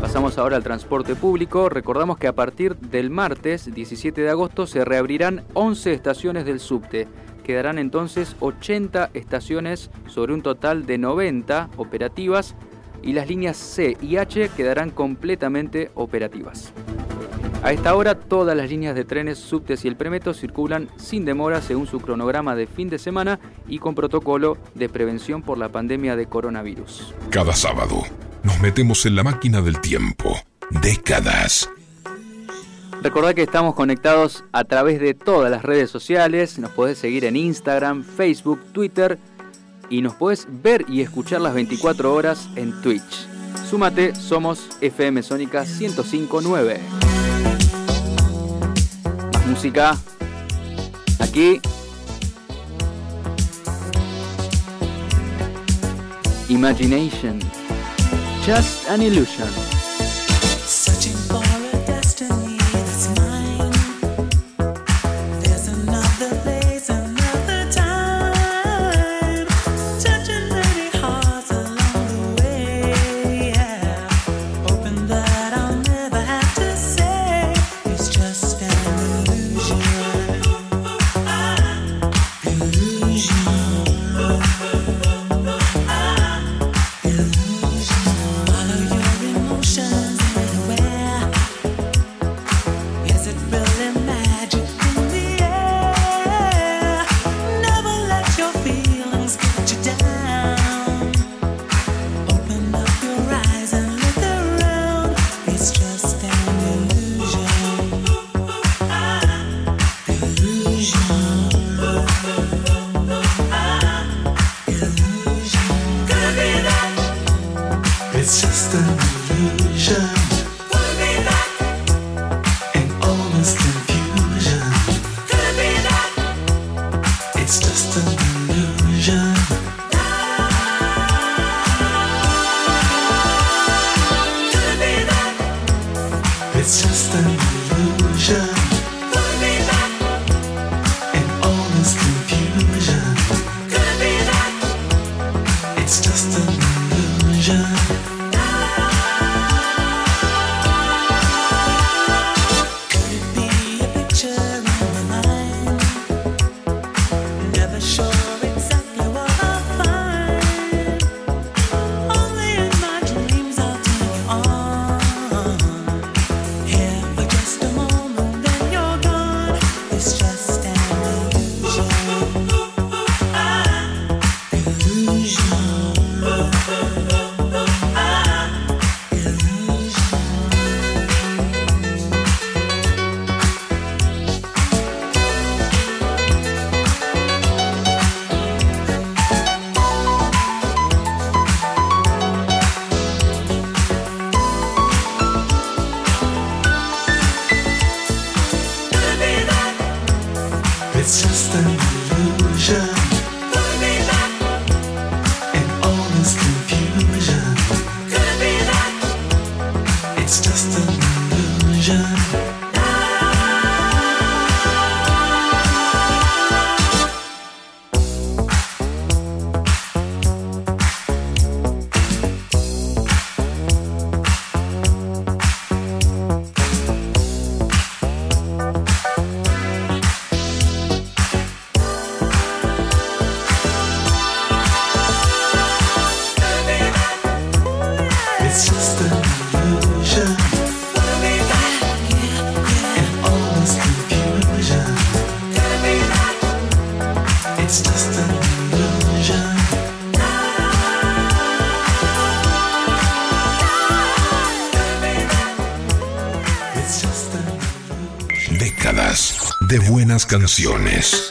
Pasamos ahora al transporte público. Recordamos que a partir del martes 17 de agosto se reabrirán 11 estaciones del subte. Quedarán entonces 80 estaciones sobre un total de 90 operativas y las líneas C y H quedarán completamente operativas. A esta hora todas las líneas de trenes, subtes y el premetro circulan sin demora según su cronograma de fin de semana y con protocolo de prevención por la pandemia de coronavirus. Cada sábado nos metemos en la máquina del tiempo. Décadas. Recordad que estamos conectados a través de todas las redes sociales, nos podés seguir en Instagram, Facebook, Twitter y nos podés ver y escuchar las 24 horas en Twitch. Súmate, somos FM Sónica 1059. Más música. Aquí. Imagination. Just an illusion. Canciones.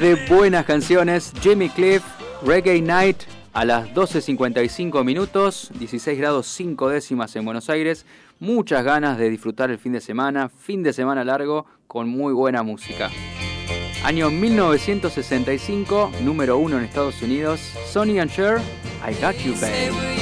de buenas canciones. Jimmy Cliff, Reggae Night, a las 12.55 minutos, 16 grados 5 décimas en Buenos Aires. Muchas ganas de disfrutar el fin de semana, fin de semana largo con muy buena música. Año 1965, número 1 en Estados Unidos, Sonny and Cher, I Got You Babe.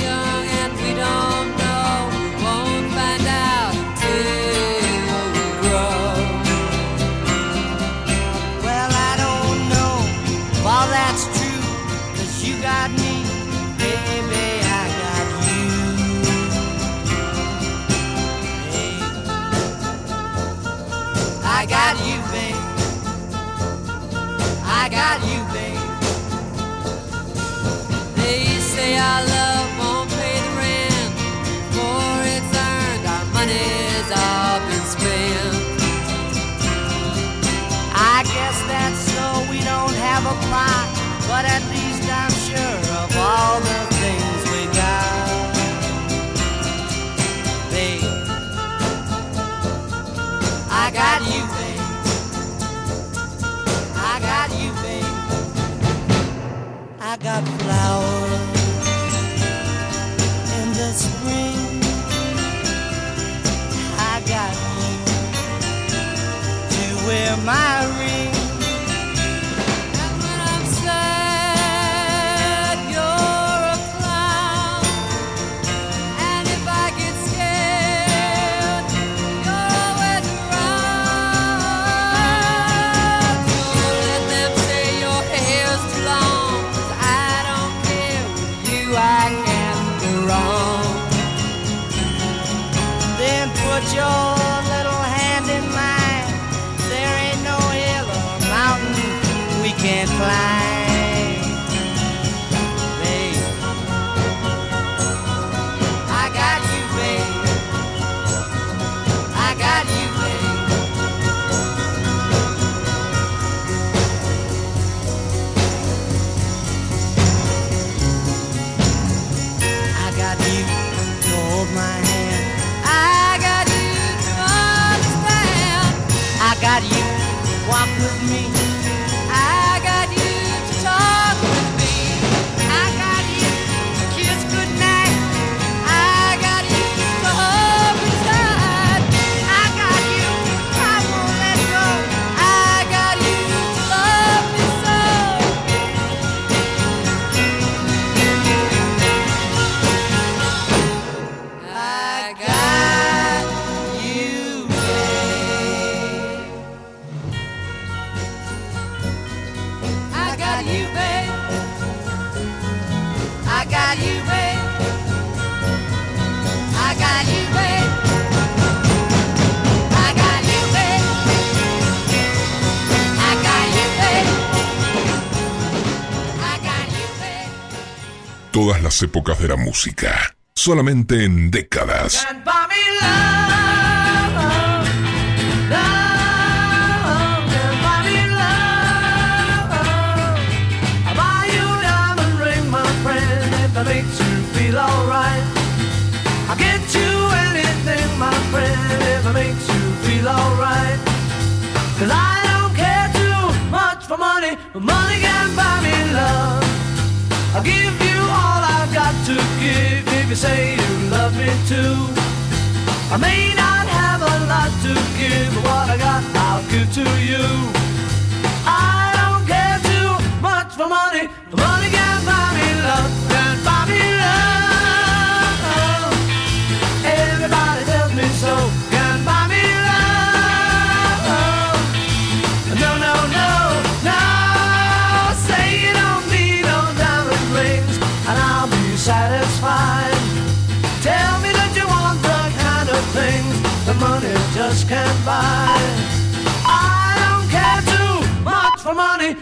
las épocas de la música, solamente en décadas. I'll give you to give if you say you love me too. I may not have a lot to give, but what I got I'll give to you. just can't buy. I don't care too much for money.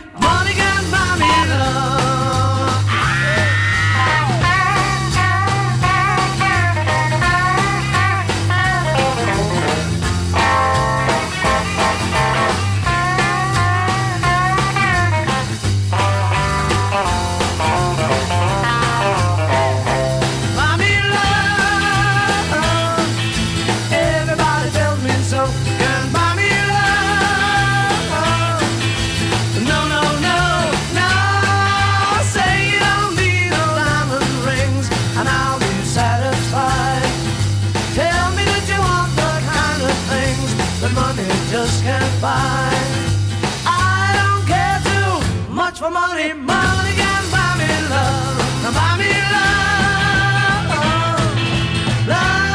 fine. I don't care too much for money. Money can buy me love. Now buy me love. Love.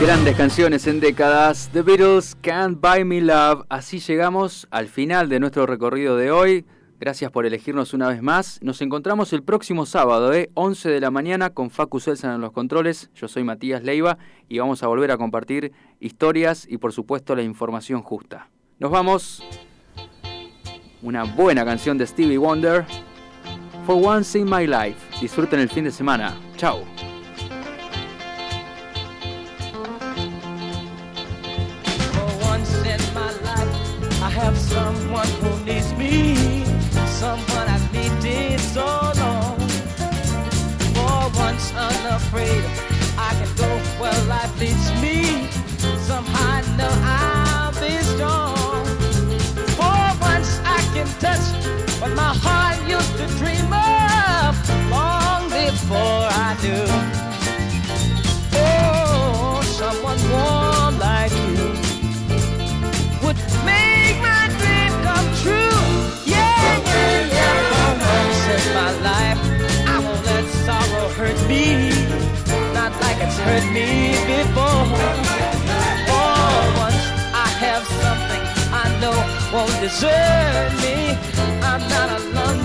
Grandes canciones en décadas. The Beatles Can't Buy Me Love. Así llegamos al final de nuestro recorrido de hoy. Gracias por elegirnos una vez más. Nos encontramos el próximo sábado, ¿eh? 11 de la mañana, con Facu Selsan en los controles. Yo soy Matías Leiva y vamos a volver a compartir historias y, por supuesto, la información justa. Nos vamos. Una buena canción de Stevie Wonder. For Once in My Life. Disfruten el fin de semana. Chao. Someone I've needed so long. For once unafraid, I can go where life leads me. Somehow I know I'll be strong. For once I can touch what my heart used to dream of long before I knew. Won't desert me. I'm not alone